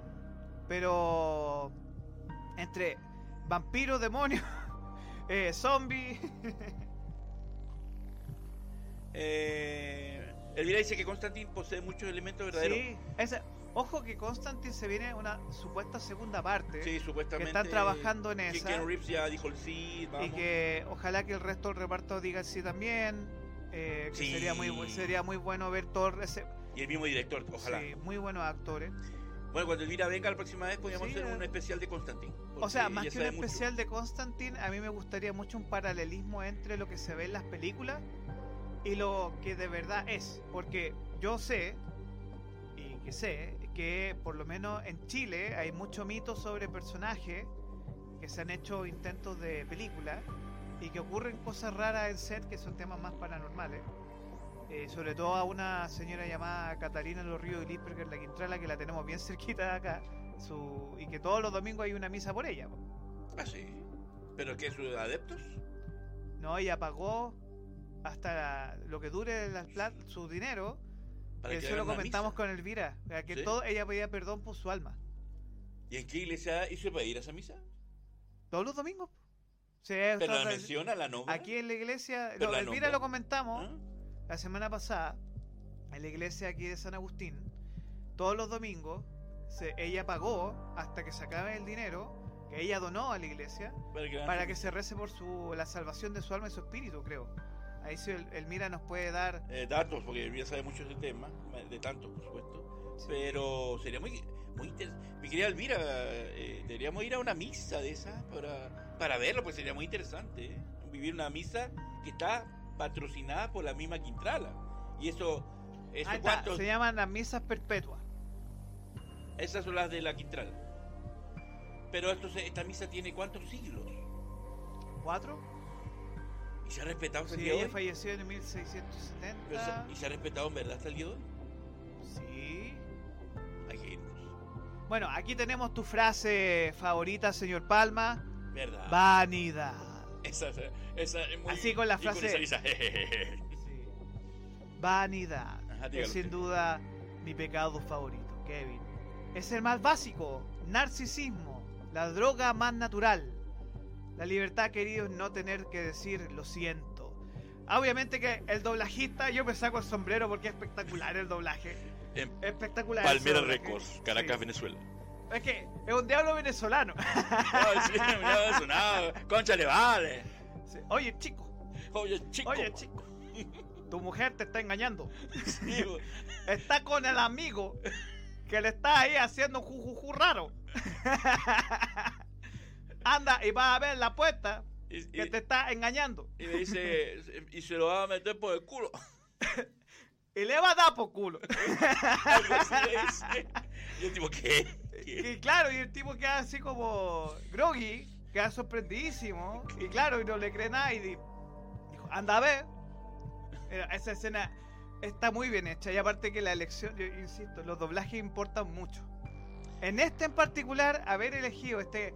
pero entre vampiros, demonios, eh, zombies, Eh, Elvira dice que Constantine posee muchos elementos verdaderos. sí, esa- ojo que Constantine se viene una supuesta segunda parte Sí, supuestamente. que están trabajando en que esa Keanu Reeves ya dijo el sí, vamos. y que ojalá que el resto del reparto diga sí también. eh, que Sí. sería muy sería muy bueno ver todo ese, Y el mismo director, ojalá. sí, muy buenos actores Bueno, cuando Elvira venga la próxima vez, podríamos Sí, hacer eh. un especial de Constantine. O sea, más que un mucho. especial de Constantine, a mí me gustaría mucho un paralelismo entre lo que se ve en las películas y lo que de verdad es. Porque yo sé, y que sé, que por lo menos en Chile hay mucho mito sobre personajes que se han hecho intentos de película y que ocurren cosas raras en set que son temas más paranormales. Eh, sobre todo a una señora llamada Catalina Los Ríos de Lisperger, la Quintrala, que la tenemos bien cerquita de acá, su, y que todos los domingos hay una misa por ella. po. Ah, sí. ¿Pero qué, sus adeptos? No, ella pagó hasta lo que dure la su dinero. Para que que eso lo hagan una comentamos misa. con Elvira. que ¿Sí? todo, ella pedía perdón por su alma. ¿Y en qué iglesia hizo para ir a esa misa? Todos los domingos. Sí, ¿Pero la menciona, la nombra? aquí en la iglesia, Pero no, la Elvira nombra. lo comentamos ¿Ah? la semana pasada, en la iglesia aquí de San Agustín, todos los domingos, se- ella pagó hasta que se acabe el dinero que ella donó a la iglesia Para que, para que se rece por su, la salvación de su alma y su espíritu, creo. Ahí sí, el, Elmira nos puede dar Eh, datos, porque Elvira sabe mucho de tema, de tantos, por supuesto. Sí. Pero sería muy, muy interesante. Mi querida Elvira, eh, deberíamos ir a una misa de esas para, para verlo, pues sería muy interesante. ¿eh? Vivir una misa que está patrocinada por la misma Quintrala. Y eso, eso está, ¿cuántos? se llaman las misas perpetuas. Esas son las de la Quintrala. Pero esto, esta misa tiene cuántos siglos? ¿Cuatro? ¿Y se ha respetado hasta el día de hoy? falleció en Pero 1670. se- ¿Y se ha respetado en verdad hasta el día de hoy? Sí. Hay que irnos. Bueno, aquí tenemos tu frase favorita, señor Palma. ¿Verdad? Vanidad. Esa, esa es muy- Así con la frase- esa jejeje. Sí. Vanidad. Ajá, es sin duda mi pecado favorito, Kevin. Es el más básico. Narcisismo. La droga más natural. La libertad, querido, es no tener que decir lo siento. Obviamente que el doblajista, yo me saco el sombrero porque es espectacular el doblaje. En Espectacular. Palmera. Records, Caracas, Sí. Venezuela. Es que es un diablo venezolano. Ay, sí, mira eso, nada. Concha le vale. Sí. Oye, chico. Oye, chico. Oye, chico. Tu mujer te está engañando. Sí, Está con el amigo que le está ahí haciendo un jujuju raro. Anda y vas a ver la puerta y, que y- te está engañando. y me dice, y se lo va a meter por el culo. Y le va a dar por culo. Le. Y el tipo, ¿qué? ¿Qué? Y claro, y el tipo queda así como groggy, queda sorprendidísimo. Y claro, y no le cree nada y di- dijo, anda a ver. Mira, esa escena está muy bien hecha. Y aparte que la elección, yo insisto, los doblajes importan mucho. En este en particular, haber elegido este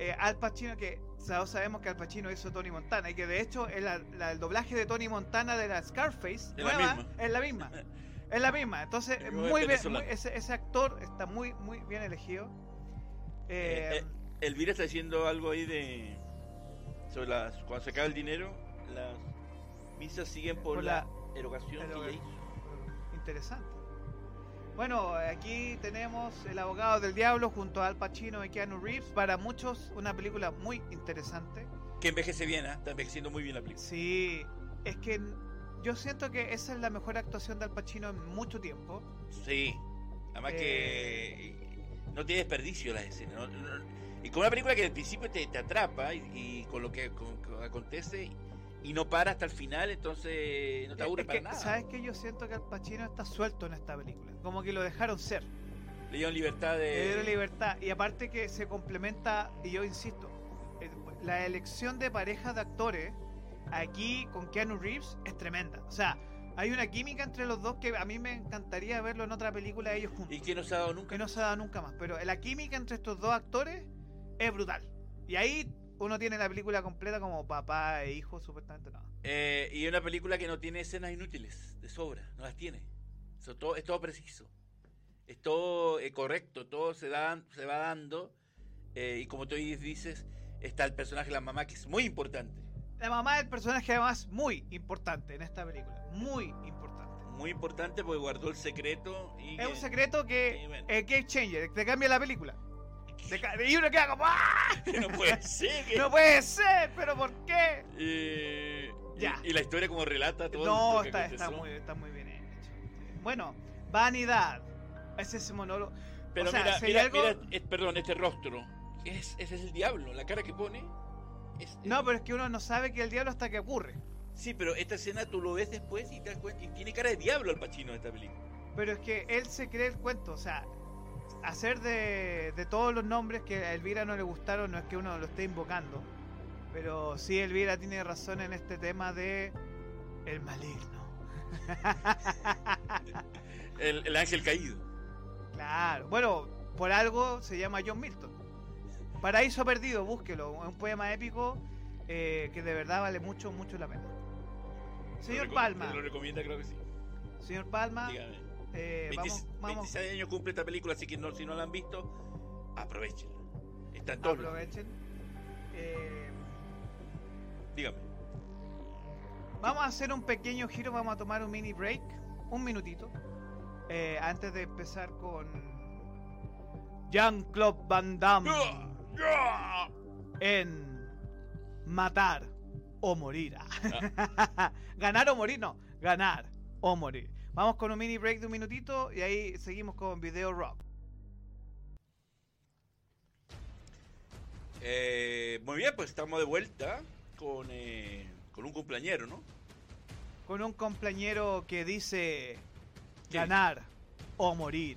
eh, Al Pacino, que todos sabemos que Al Pacino hizo Tony Montana, y que de hecho el, la- el doblaje de Tony Montana de la Scarface Es la nueva misma. es la misma. Es la misma. Entonces, mismo muy bien, muy- ese, ese actor está muy, muy bien elegido. Eh, Eh, eh, Elvira está diciendo algo ahí de. Sobre las. Cuando se acaba el dinero, las misas siguen por, Por la, la- erogación pero- que ella hizo. Interesante. Bueno, aquí tenemos El abogado del diablo junto a Al Pacino y Keanu Reeves. Para muchos, una película muy interesante. Que envejece bien, ¿ah? Está envejeciendo muy bien la película. Sí, es que yo siento que esa es la mejor actuación de Al Pacino en mucho tiempo. Sí. Además Eh. que no tiene desperdicio las escenas. no- no- y con una película que al principio te, te atrapa y, y con lo que con- con acontece y no para hasta el final, entonces no te aburre Es para que, nada. ¿Sabes que Yo siento que Al Pacino está suelto en esta película. Como que lo dejaron ser. Le dieron libertad Le de... dieron libertad. Y aparte que se complementa, y yo insisto, eh, la elección de parejas de actores aquí con Keanu Reeves es tremenda. O sea, hay una química entre los dos que a mí me encantaría verlo en otra película de ellos juntos. Y que no se ha dado nunca. que no se ha dado nunca más. Pero la química entre estos dos actores es brutal. Y ahí uno tiene la película completa como papá e hijo, supuestamente no. Eh, y una película que no tiene escenas inútiles, de sobra, no las tiene. Todo, es todo preciso. Es todo eh, correcto, todo se, da, se va dando. eh, y como tú dices, está el personaje de la mamá que es muy importante. La mamá del personaje además muy importante en esta película. Muy importante. Muy importante porque guardó el secreto. Y Es un secreto que bueno. es game changer, te cambia la película. Y uno queda como ¡Ah! no puede ser. que- No puede ser, pero ¿por qué? Eh, y- Ya. Y, la historia como relata todo No, lo que está, está, muy, está muy bien hecho. Bueno, vanidad. Es ese monólogo. Pero o sea, mira, mira, algo- mira, eh, perdón, este rostro. Es, ese es el diablo, la cara que pone. es- No, pero es que uno no sabe que el diablo hasta que ocurre. Sí, pero esta escena tú lo ves después y te das cuenta. Y tiene cara de diablo al Pacino de esta película. Pero es que él se cree el cuento, o sea, hacer de, de todos los nombres que a Elvira no le gustaron no es que uno lo esté invocando, pero sí Elvira tiene razón en este tema de el maligno. El, el ángel caído. Claro, bueno, por algo se llama John Milton. Paraíso Perdido, búsquelo, es un poema épico eh, que de verdad vale mucho, mucho la pena. Señor Palma, ¿Lo recomienda? Creo que sí. señor Palma, Dígame. Eh, 20 vamos, vamos, 26 años cumple esta película, así que no, si no la han visto, aprovechenla. Está en todos aprovechen. Eh, Dígame. Vamos a hacer un pequeño giro, vamos a tomar un mini break, un minutito, eh, antes de empezar con Jean-Claude Van Damme en Matar o Morir. ganar o morir, no, ganar o morir. Vamos con un mini break de un minutito y ahí seguimos con Video Rock. Eh, muy bien, pues estamos de vuelta con, eh, con un cumpleañero, ¿no? Con un compañero que dice ¿Qué? ganar o morir.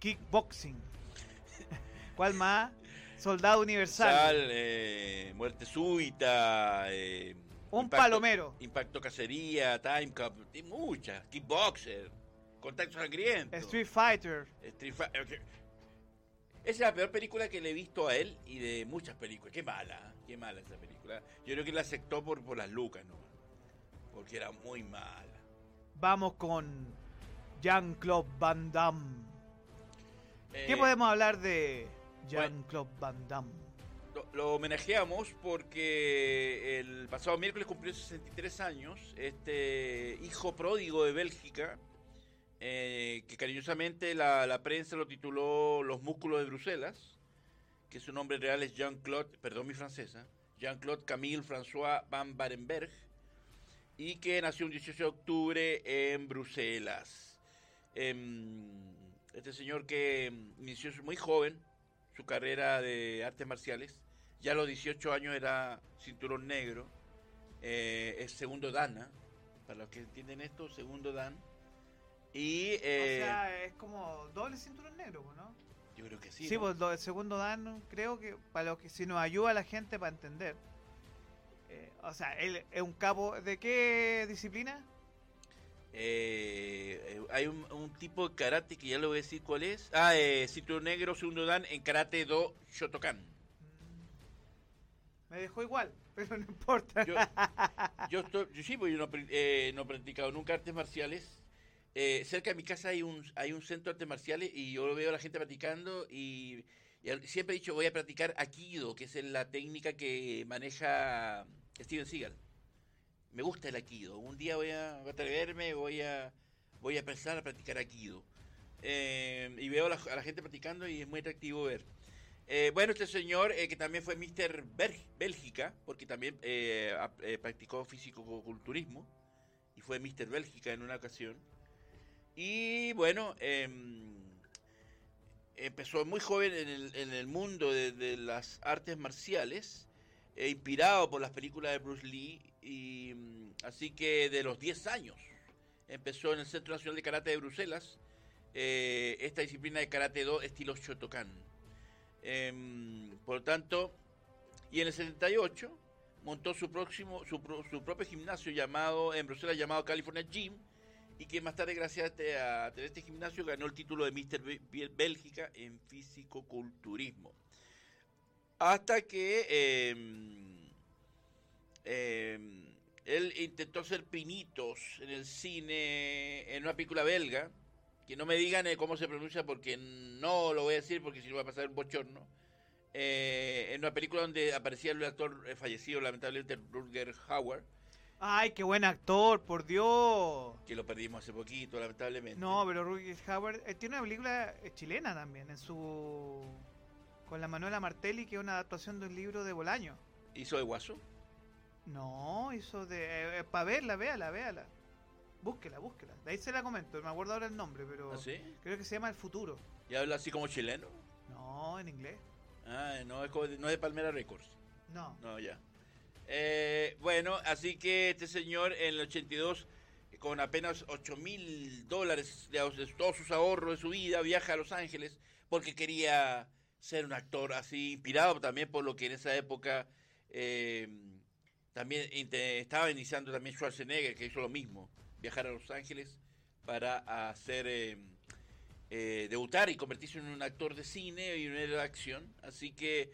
Kickboxing. ¿Cuál más? Soldado Universal. Sal, eh, muerte súbita, eh, un impacto- palomero. Impacto cacería, time cup, y muchas, kickboxer, contacto sangriento. Street Fighter. Street Fi- ok. Esa es la peor película que le he visto a él y de muchas películas. Qué mala, ¿eh? qué mala esa película. Yo creo que la aceptó por, por las lucas, ¿no? Porque era muy mala. Vamos con Jean-Claude Van Damme. ¿Qué Eh, podemos hablar de Jean-Claude Van Damme? Lo, homenajeamos porque el pasado miércoles cumplió 63 años este hijo pródigo de Bélgica, eh, que cariñosamente la, la prensa lo tituló Los músculos de Bruselas, que su nombre real es Jean-Claude, perdón mi francesa, Jean-Claude Camille François Van Barenberg, y que nació un 18 de octubre en Bruselas. Em, este señor que em, inició muy joven su carrera de artes marciales. Ya a los 18 años era cinturón negro. eh, es segundo Dan, ¿ah? para los que entienden esto, segundo Dan. Y eh, o sea, es como doble cinturón negro, ¿no? yo creo que sí. Sí, pues el segundo dan, creo que para lo que si nos ayuda a la gente para entender. Eh, o sea, él es un capo de qué disciplina? Eh, eh, hay un, un tipo de karate que ya le voy a decir cuál es. Ah, eh, cinturón negro, segundo Dan en karate do Shotokan. Me dejó igual, pero no importa. Yo, yo, yo sí, porque yo no, eh, no he practicado nunca artes marciales. Eh, cerca de mi casa hay un, hay un centro de artes marciales y yo veo a la gente practicando y, siempre he dicho voy a practicar Aikido, que es la técnica que maneja Steven Seagal. Me gusta el Aikido. Un día voy a atreverme, voy a, voy a empezar a practicar Aikido. Eh, y veo a la gente practicando y es muy atractivo ver. Eh, bueno, este señor eh, que también fue Mr. Bélgica, porque también eh, practicó físico-culturismo y fue Mister Bélgica en una ocasión. Y bueno, em, empezó muy joven en el, mundo de, las artes marciales, e inspirado por las películas de Bruce Lee, y mm, así que de los 10 años empezó en el Centro Nacional de Karate de Bruselas esta disciplina de Karate Do estilo Shotokan. Em, por lo tanto, y en el 78 montó su, próximo, su, propio gimnasio llamado en Bruselas llamado California Gym, y que más tarde, gracias a, este, a este gimnasio, ganó el título de Mister Bélgica en físico-culturismo. Hasta que em, em, él intentó hacer pinitos en el cine, en una película belga, que no me digan eh, cómo se pronuncia porque no lo voy a decir porque si no va a pasar un bochorno. Eh, en una película donde aparecía el actor eh, fallecido, lamentablemente, Rutger Hauer Ay, qué buen actor, por Dios. Que lo perdimos hace poquito, lamentablemente. No, pero Rutger Howard eh, tiene una película chilena también, en su con la Manuela Martelli, que es una adaptación de un libro de Bolaño. ¿Hizo de Guaso? No, hizo de... Para verla, véala, véala. Búsquela, búsquela. De ahí se la comento, me acuerdo ahora el nombre, pero... ¿Ah, sí? Creo que se llama El Futuro. ¿Y habla así como chileno? No, en inglés. Ah, no es, no es de Palmera Records. No. No, ya. Eh, bueno, así que este señor en el 82, con apenas 8 mil dólares de todos sus ahorros de su vida, viaja a Los Ángeles porque quería ser un actor así, inspirado también por lo que en esa época eh, también estaba iniciando también Schwarzenegger, que hizo lo mismo, viajar a Los Ángeles para hacer... Eh, debutar y convertirse en un actor de cine y un héroe de acción. Así que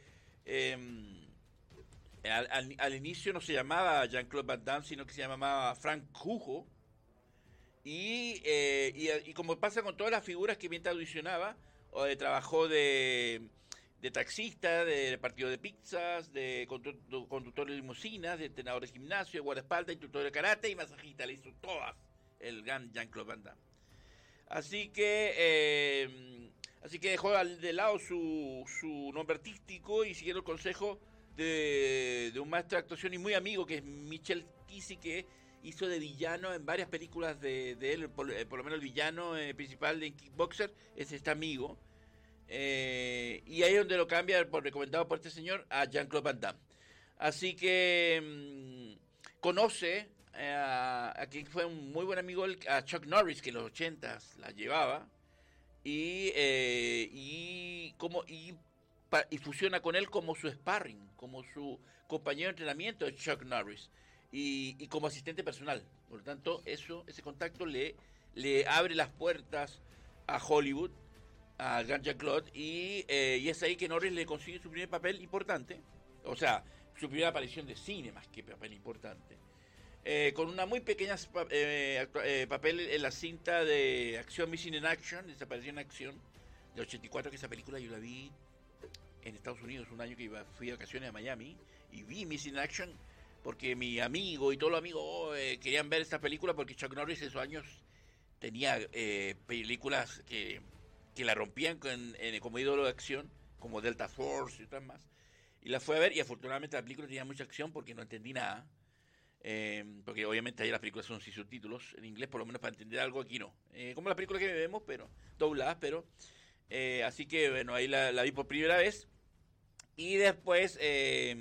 al, inicio no se llamaba Jean-Claude Van Damme, sino que se llamaba Frank Hugo. Eh, y, como pasa con todas las figuras que mientras audicionaba, trabajó de, de taxista, de partido de pizzas, de conductor, de limusinas, de entrenador de gimnasio, de guardaespaldas, instructor de karate y masajista. Le hizo todas el gran Jean-Claude Van Damme. Así que, eh, así que dejó de lado su, su nombre artístico y siguiendo el consejo de, un maestro de actuación y muy amigo que es Michel Kisi, que hizo de villano en varias películas de, él, por, eh, lo menos el villano eh, principal de Kickboxer es este amigo. Eh, y ahí es donde lo cambia, por recomendado por este señor, a Jean-Claude Van Damme. Así que mm, conoce a, quien fue un muy buen amigo, a Chuck Norris, que en los 80 la llevaba. Y, y, como, y y fusiona con él como su sparring, como su compañero de entrenamiento de Chuck Norris y, como asistente personal. Por lo tanto, eso, ese contacto le, le abre las puertas a Hollywood, a Ganja Claude, y, eh, y es ahí que Norris le consigue su primer papel importante, o sea, su primera aparición de cine más que papel importante. Eh, con una muy pequeña eh, papel en la cinta de acción Missing in Action, Desaparición en Acción, de 84, que esa película yo la vi en Estados Unidos un año que iba, fui de vacaciones a Miami y vi Missing Action porque mi amigo y todos los amigos querían ver esta película porque Chuck Norris en esos años tenía películas que, que, la rompían con, como ídolo de acción, como Delta Force y otras más. Y la fue a ver y afortunadamente la película tenía mucha acción porque no entendí nada. Eh, porque obviamente ahí las películas son sin subtítulos en inglés, por lo menos para entender algo aquí no. como la película que vemos, pero dobladas, pero... así que bueno, ahí la, la vi por primera vez y después eh,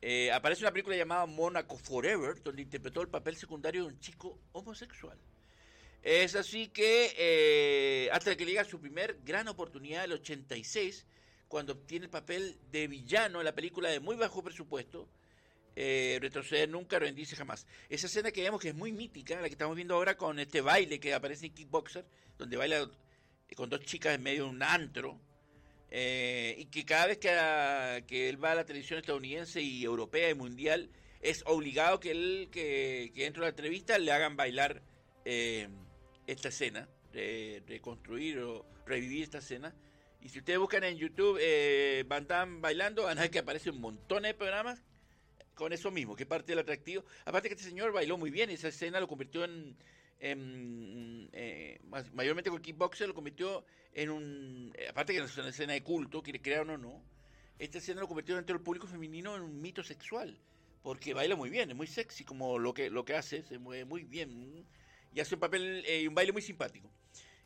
eh, aparece una película llamada Monaco Forever, donde interpretó el papel secundario de un chico homosexual. Es así que eh, hasta que llega su primer gran oportunidad, el 86, cuando obtiene el papel de villano en la película de muy bajo presupuesto, retroceder nunca, rendirse jamás. Esa escena que vemos que es muy mítica, la que estamos viendo ahora con este baile que aparece en Kickboxer, donde baila con dos chicas en medio de un antro, eh, y que cada vez que, él va a la televisión estadounidense y europea y mundial, es obligado que él, que, dentro de la entrevista le hagan bailar eh, esta escena, reconstruir o revivir esta escena. Y si ustedes buscan en YouTube eh, Van bailando, van a ver que aparece un montón de programas con eso mismo, que parte del atractivo. Aparte que este señor bailó muy bien, esa escena lo convirtió en, eh, mayormente con Kickboxer lo convirtió en un, eh, aparte que es una escena de culto, quiere crear o no, esta escena lo convirtió dentro del público femenino en un mito sexual, porque baila muy bien, es muy sexy como lo que, lo que hace, se mueve muy bien y hace un papel y eh, un baile muy simpático.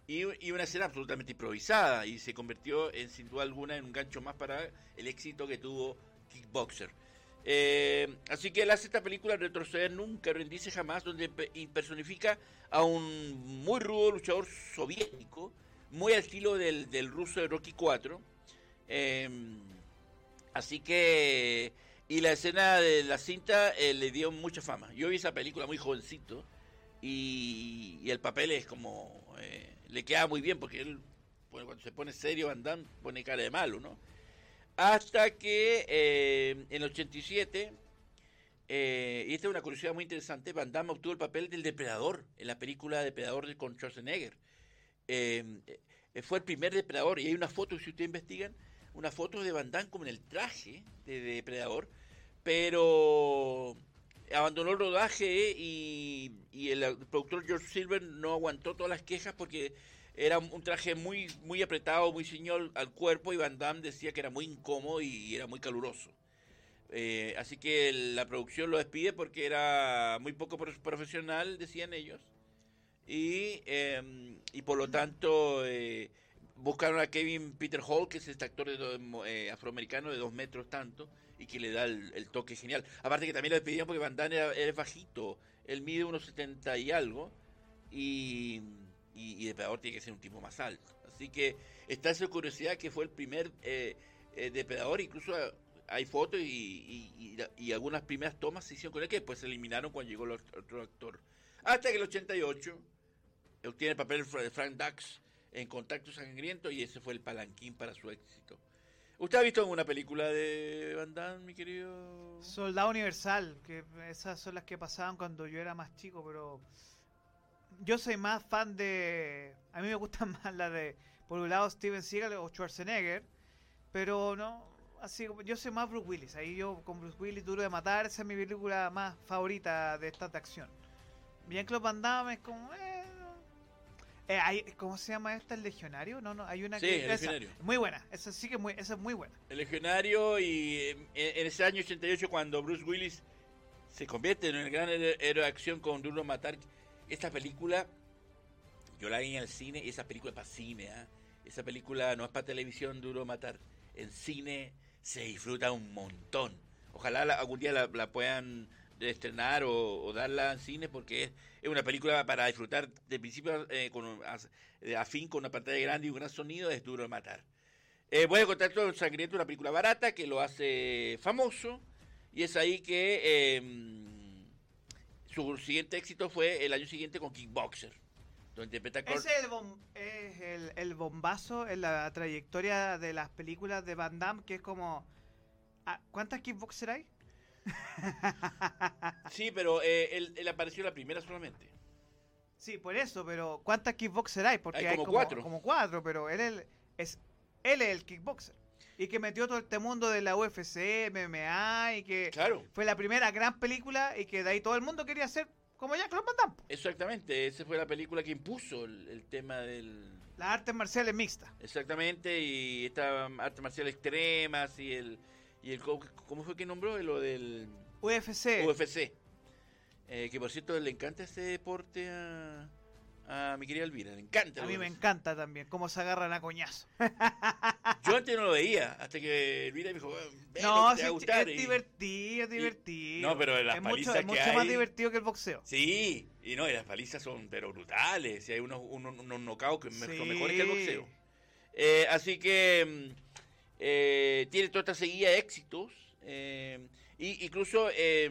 Y, y, una escena absolutamente improvisada y se convirtió en sin duda alguna en un gancho más para el éxito que tuvo Kickboxer. Eh, así que él hace esta película Retroceder Nunca, Rendice Jamás, donde personifica a un muy rudo luchador soviético, muy al estilo del, del ruso de Rocky 4. Em, así que, y la escena de la cinta eh, le dio mucha fama. Yo vi esa película muy jovencito y, el papel es como, eh, le queda muy bien porque él, cuando se pone serio Van Damme, pone cara de malo, ¿no? Hasta que eh, en el 87, eh, y esta es una curiosidad muy interesante, Van Damme obtuvo el papel del depredador en la película Depredador de con Schwarzenegger. Eh, fue el primer depredador y hay una foto, si ustedes investigan, una foto de Van Damme como en el traje de depredador, pero abandonó el rodaje y, y el productor George Silver no aguantó todas las quejas porque era un traje muy, muy apretado, muy señor al cuerpo y Van Damme decía que era muy incómodo y era muy caluroso. Eh, así que la producción lo despide porque era muy poco profesional, decían ellos. Y, em, y por lo tanto eh, buscaron a Kevin Peter Hall, que es este actor eh, afroamericano de dos metros tanto, y que le da el, toque genial. Aparte que también lo despidieron porque Van Damme era, bajito, él mide unos 70 y algo. Y y, Depredador tiene que ser un tipo más alto. Así que está esa curiosidad que fue el primer eh, eh, Depredador, incluso hay fotos y, algunas primeras tomas se hicieron con él que después se eliminaron cuando llegó el otro actor. Hasta que el 88 obtiene el papel de Frank Dux en Contacto Sangriento y ese fue el palanquín para su éxito. ¿Usted ha visto alguna película de Van Damme, mi querido? Soldado Universal, que esas son las que pasaban cuando yo era más chico, pero yo soy más fan de. A mí me gustan más las de. Por un lado, Steven Seagal o Schwarzenegger. Pero no. Así yo soy más Bruce Willis. Ahí yo con Bruce Willis, Duro de Matar, esa es mi película más favorita de esta de acción. Bien Club Van Damme es como. Eh, eh ¿Cómo se llama esta? ¿El Legionario? No, no, hay una sí, que. El Legionario. Muy buena, esa sí que es muy, esa es muy buena. El Legionario y en, ese año 88 cuando Bruce Willis se convierte en el gran héroe de acción con Duro Matar esta película, yo la vi en el cine, y esa película es para cine, ¿ah? esa película no es para televisión, duro matar. En cine se disfruta un montón. Ojalá algún día la, puedan estrenar o, darla en cine porque es, una película para disfrutar de principio eh, con, a, fin con una pantalla grande y un gran sonido, es duro de matar. Eh, voy a contar todo sangriento, una película barata que lo hace famoso y es ahí que... Em, su siguiente éxito fue el año siguiente con Kickboxer. Interpreta es, el, el, bombazo en la trayectoria de las películas de Van Damme, que es como... Ah, ¿Cuántas Kickboxer hay? sí, pero eh, él, apareció la primera solamente. Sí, por eso, pero ¿cuántas Kickboxer hay? Porque hay como, cuatro. Como cuatro, pero él, es, él es el Kickboxer y que metió todo este mundo de la UFC, MMA y que fue la primera gran película y que de ahí todo el mundo quería ser como ya Claude Van Exactamente, esa fue la película que impuso el, tema del... Las artes marciales mixtas. Exactamente, y esta artes marciales extremas y el... Y el ¿Cómo fue que nombró? Lo del... UFC. UFC. Eh, que por cierto le encanta ese deporte a a mi querida Elvira, le encanta. A mí me encanta también, cómo se agarran a coñazo. Yo antes no lo veía, hasta que Elvira me dijo, no, te va a gustar. Es divertido, es divertido. no, pero las es palizas mucho, es mucho más divertido que el boxeo. Sí, y no, y las palizas son pero brutales, y hay unos, unos, unos knockouts que son mejores que el boxeo. Eh, así que mm, eh, tiene toda esta seguida de éxitos, eh, y incluso... Eh,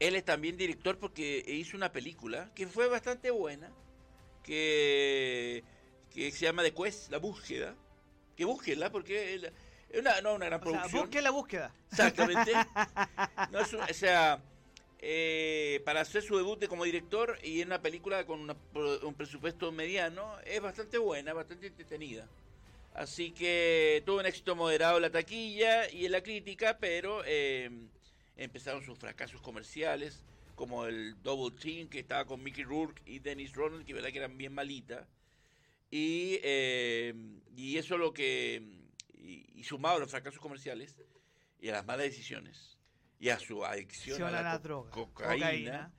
él es también director porque hizo una película que fue bastante buena, que, que se llama The Quest, La Búsqueda. Que búsquela porque es una, no una gran producción. Sea, la búsqueda. Exactamente. o sea, eh, para hacer su debut como director y en una película con un presupuesto mediano, es bastante buena, bastante entretenida. Así que tuvo un éxito moderado en la taquilla y en la crítica, pero eh, empezaron sus fracasos comerciales, como el Double Team, que estaba con Mickey Rourke y Dennis Rodman, que verdad que eran bien malitas. Y, eh, y eso lo que, y, sumado a los fracasos comerciales y a las malas decisiones, y a su adicción a la, a la co- droga, cocaína. cocaína.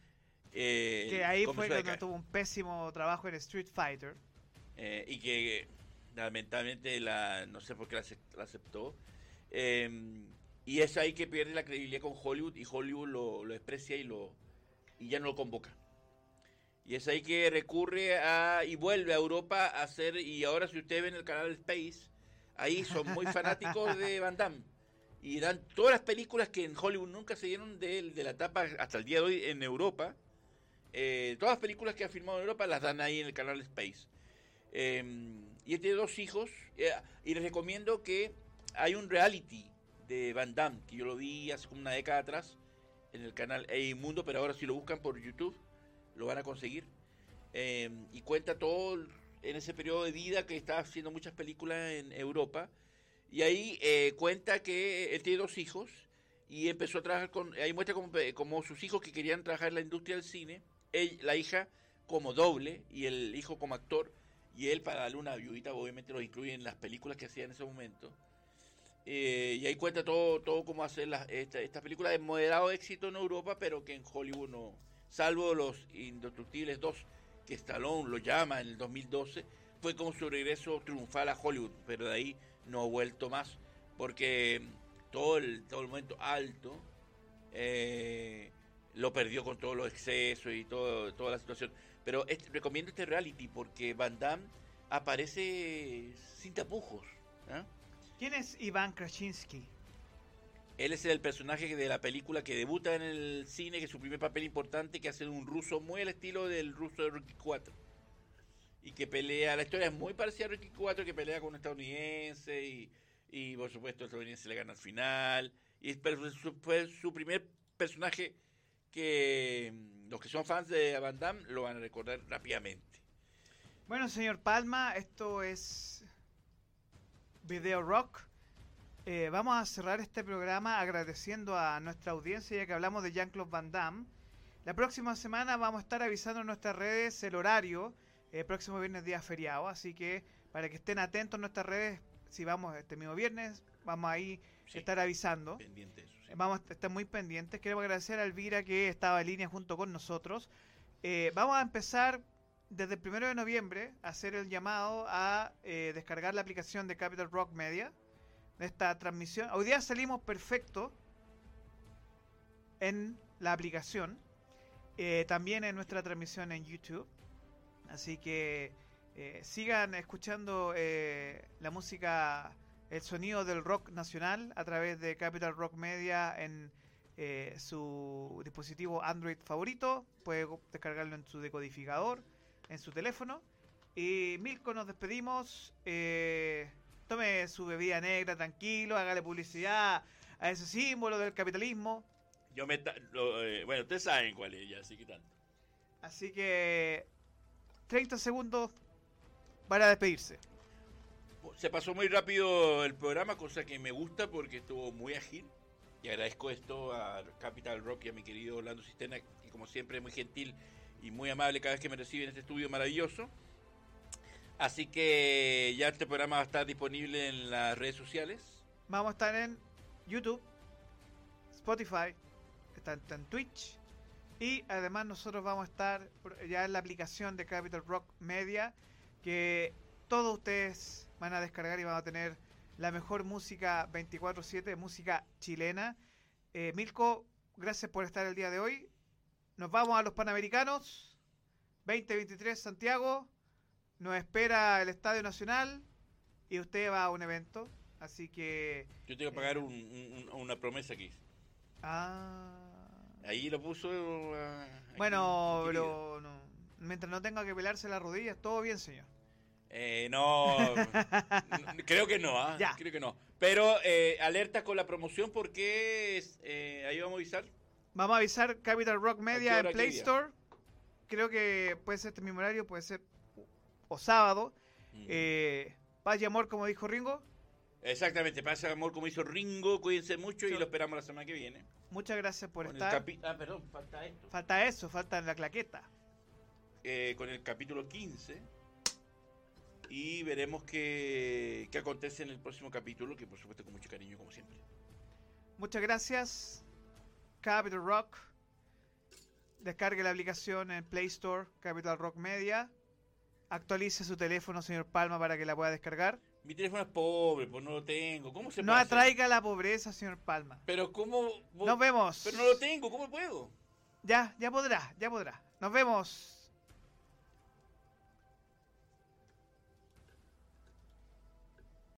eh, Que ahí fue cuando tuvo un pésimo trabajo en Street Fighter. Eh, y que lamentablemente la no sé por qué la, acep- la aceptó. Eh, y es ahí que pierde la credibilidad con Hollywood y Hollywood lo, lo desprecia y lo y ya no lo convoca. Y es ahí que recurre a y vuelve a Europa a hacer y ahora si ustedes ven el canal Space ahí son muy fanáticos de Van Damme. Y dan todas las películas que en Hollywood nunca se dieron de la etapa hasta el día de hoy en Europa. Eh, todas las películas que ha filmado en Europa las dan ahí en el canal Space. Eh, y él tiene dos hijos. eh, y les recomiendo que hay un reality de Van Damme, que yo lo vi hace como una década atrás en el canal E Mundo, pero ahora si lo buscan por YouTube, lo van a conseguir. Eh, y cuenta todo en ese periodo de vida que estaba haciendo muchas películas en Europa. Y ahí eh, cuenta que él tiene dos hijos y empezó a trabajar con... Ahí muestra como, como sus hijos que querían trabajar en la industria del cine, él- la hija como doble y el hijo como actor. Y él, para darle una ayudita, obviamente lo incluye en las películas que hacía en ese momento. Eh, y ahí cuenta todo, todo cómo hacer las, esta, esta película de moderado éxito en Europa, pero que en Hollywood no. Salvo los Indestructibles 2, que Stallone lo llama en el 2012, fue como su regreso triunfal a Hollywood, pero de ahí no ha vuelto más, porque todo el, todo el momento alto eh, lo perdió con todos los excesos y todo, toda la situación. Pero este- recomiendo este reality porque Van Damme aparece sin tapujos. ¿ah? ¿Quién es Iván Krasinski? Él es el personaje de la película que debuta en el cine, que es su primer papel importante, que hace un ruso muy al estilo del ruso de Rocky 4. Y que pelea, la historia es muy parecida a Rocky 4, que pelea con un estadounidense y, y por supuesto el estadounidense le gana al final. Y es- fue su primer personaje que mm, los que son fans de Van Damme lo van a recordar rápidamente. Bueno, señor Palma, esto es Video Rock. Eh, vamos a cerrar este programa agradeciendo a nuestra audiencia ya que hablamos de Jean-Claude Van Damme. La próxima semana vamos a estar avisando en nuestras redes el horario, el próximo viernes día feriado, así que para que estén atentos en nuestras redes, si vamos este mismo viernes, vamos ahí Sí, estar avisando. pendiente de eso. sí. Vamos a estar muy pendientes. Queremos agradecer a Elvira que estaba en línea junto con nosotros. Eh, vamos a empezar desde el primero de noviembre a hacer el llamado a eh, descargar la aplicación de Capital Rock Media de esta transmisión. Hoy día salimos perfecto en la aplicación, eh, también en nuestra transmisión en YouTube. Así que eh, sigan escuchando la música, el sonido del rock nacional a través de Capital Rock Media en eh, su dispositivo Android favorito. Puede descargarlo en su decodificador, en su teléfono. Y Milko, nos despedimos. Eh, tome su bebida negra tranquilo, hágale publicidad a ese símbolo del capitalismo. Yo me lo, eh, bueno, ustedes saben cuál es ya, así que tanto. Así que 30 segundos para despedirse. Se pasó muy rápido el programa, cosa que me gusta porque estuvo muy ágil. Y agradezco esto a Capital Rock y a mi querido Orlando Cisterna, que como siempre es muy gentil y muy amable cada vez que me recibe en este estudio maravilloso. Así que ya este programa va a estar disponible en las redes sociales. Vamos a estar en YouTube, Spotify, está, en Twitch. Y además nosotros vamos a estar ya en la aplicación de Capital Rock Media, que todos ustedes van a descargar y van a tener la mejor música 24/7, música chilena. Eh, Milko, gracias por estar el día de hoy. Nos vamos a los Panamericanos 2023 Santiago. Nos espera el Estadio Nacional y usted va a un evento. Así que... Yo tengo que pagar un- un- una promesa que hice. Ah. Ahí lo puso. aquí, Bueno, pero no, mientras no tenga que pelarse las rodillas, todo bien, señor. Eh, no, creo que no, ¿ah? Ya. creo que no. Pero eh, alerta con la promoción porque es- eh, ahí vamos a avisar. Vamos a avisar Capital Rock ¿A Media en Play? Store. Creo que puede ser este mismo horario, puede ser o sábado. Mm. Eh, paz y amor, como dijo Ringo. Exactamente, pasa amor como hizo Ringo, cuídense mucho y lo esperamos la semana que viene. Muchas gracias por Con estar. ah, perdón, falta esto. Falta eso, falta la claqueta. Eh, con el capítulo 15 y veremos qué, qué acontece en el próximo capítulo, que por supuesto con mucho cariño como siempre. Muchas gracias. Capital Rock. Descargue la aplicación en Play Store, Capital Rock Media. Actualice su teléfono, señor Palma, para que la pueda descargar. Mi teléfono es pobre, pues no lo tengo. ¿Cómo se No puede hacer? atraiga la pobreza, señor Palma. Pero ¿cómo? vos- Nos vemos. Pero no lo tengo, ¿cómo puedo? Ya, ya podrá, ya podrá. Nos vemos.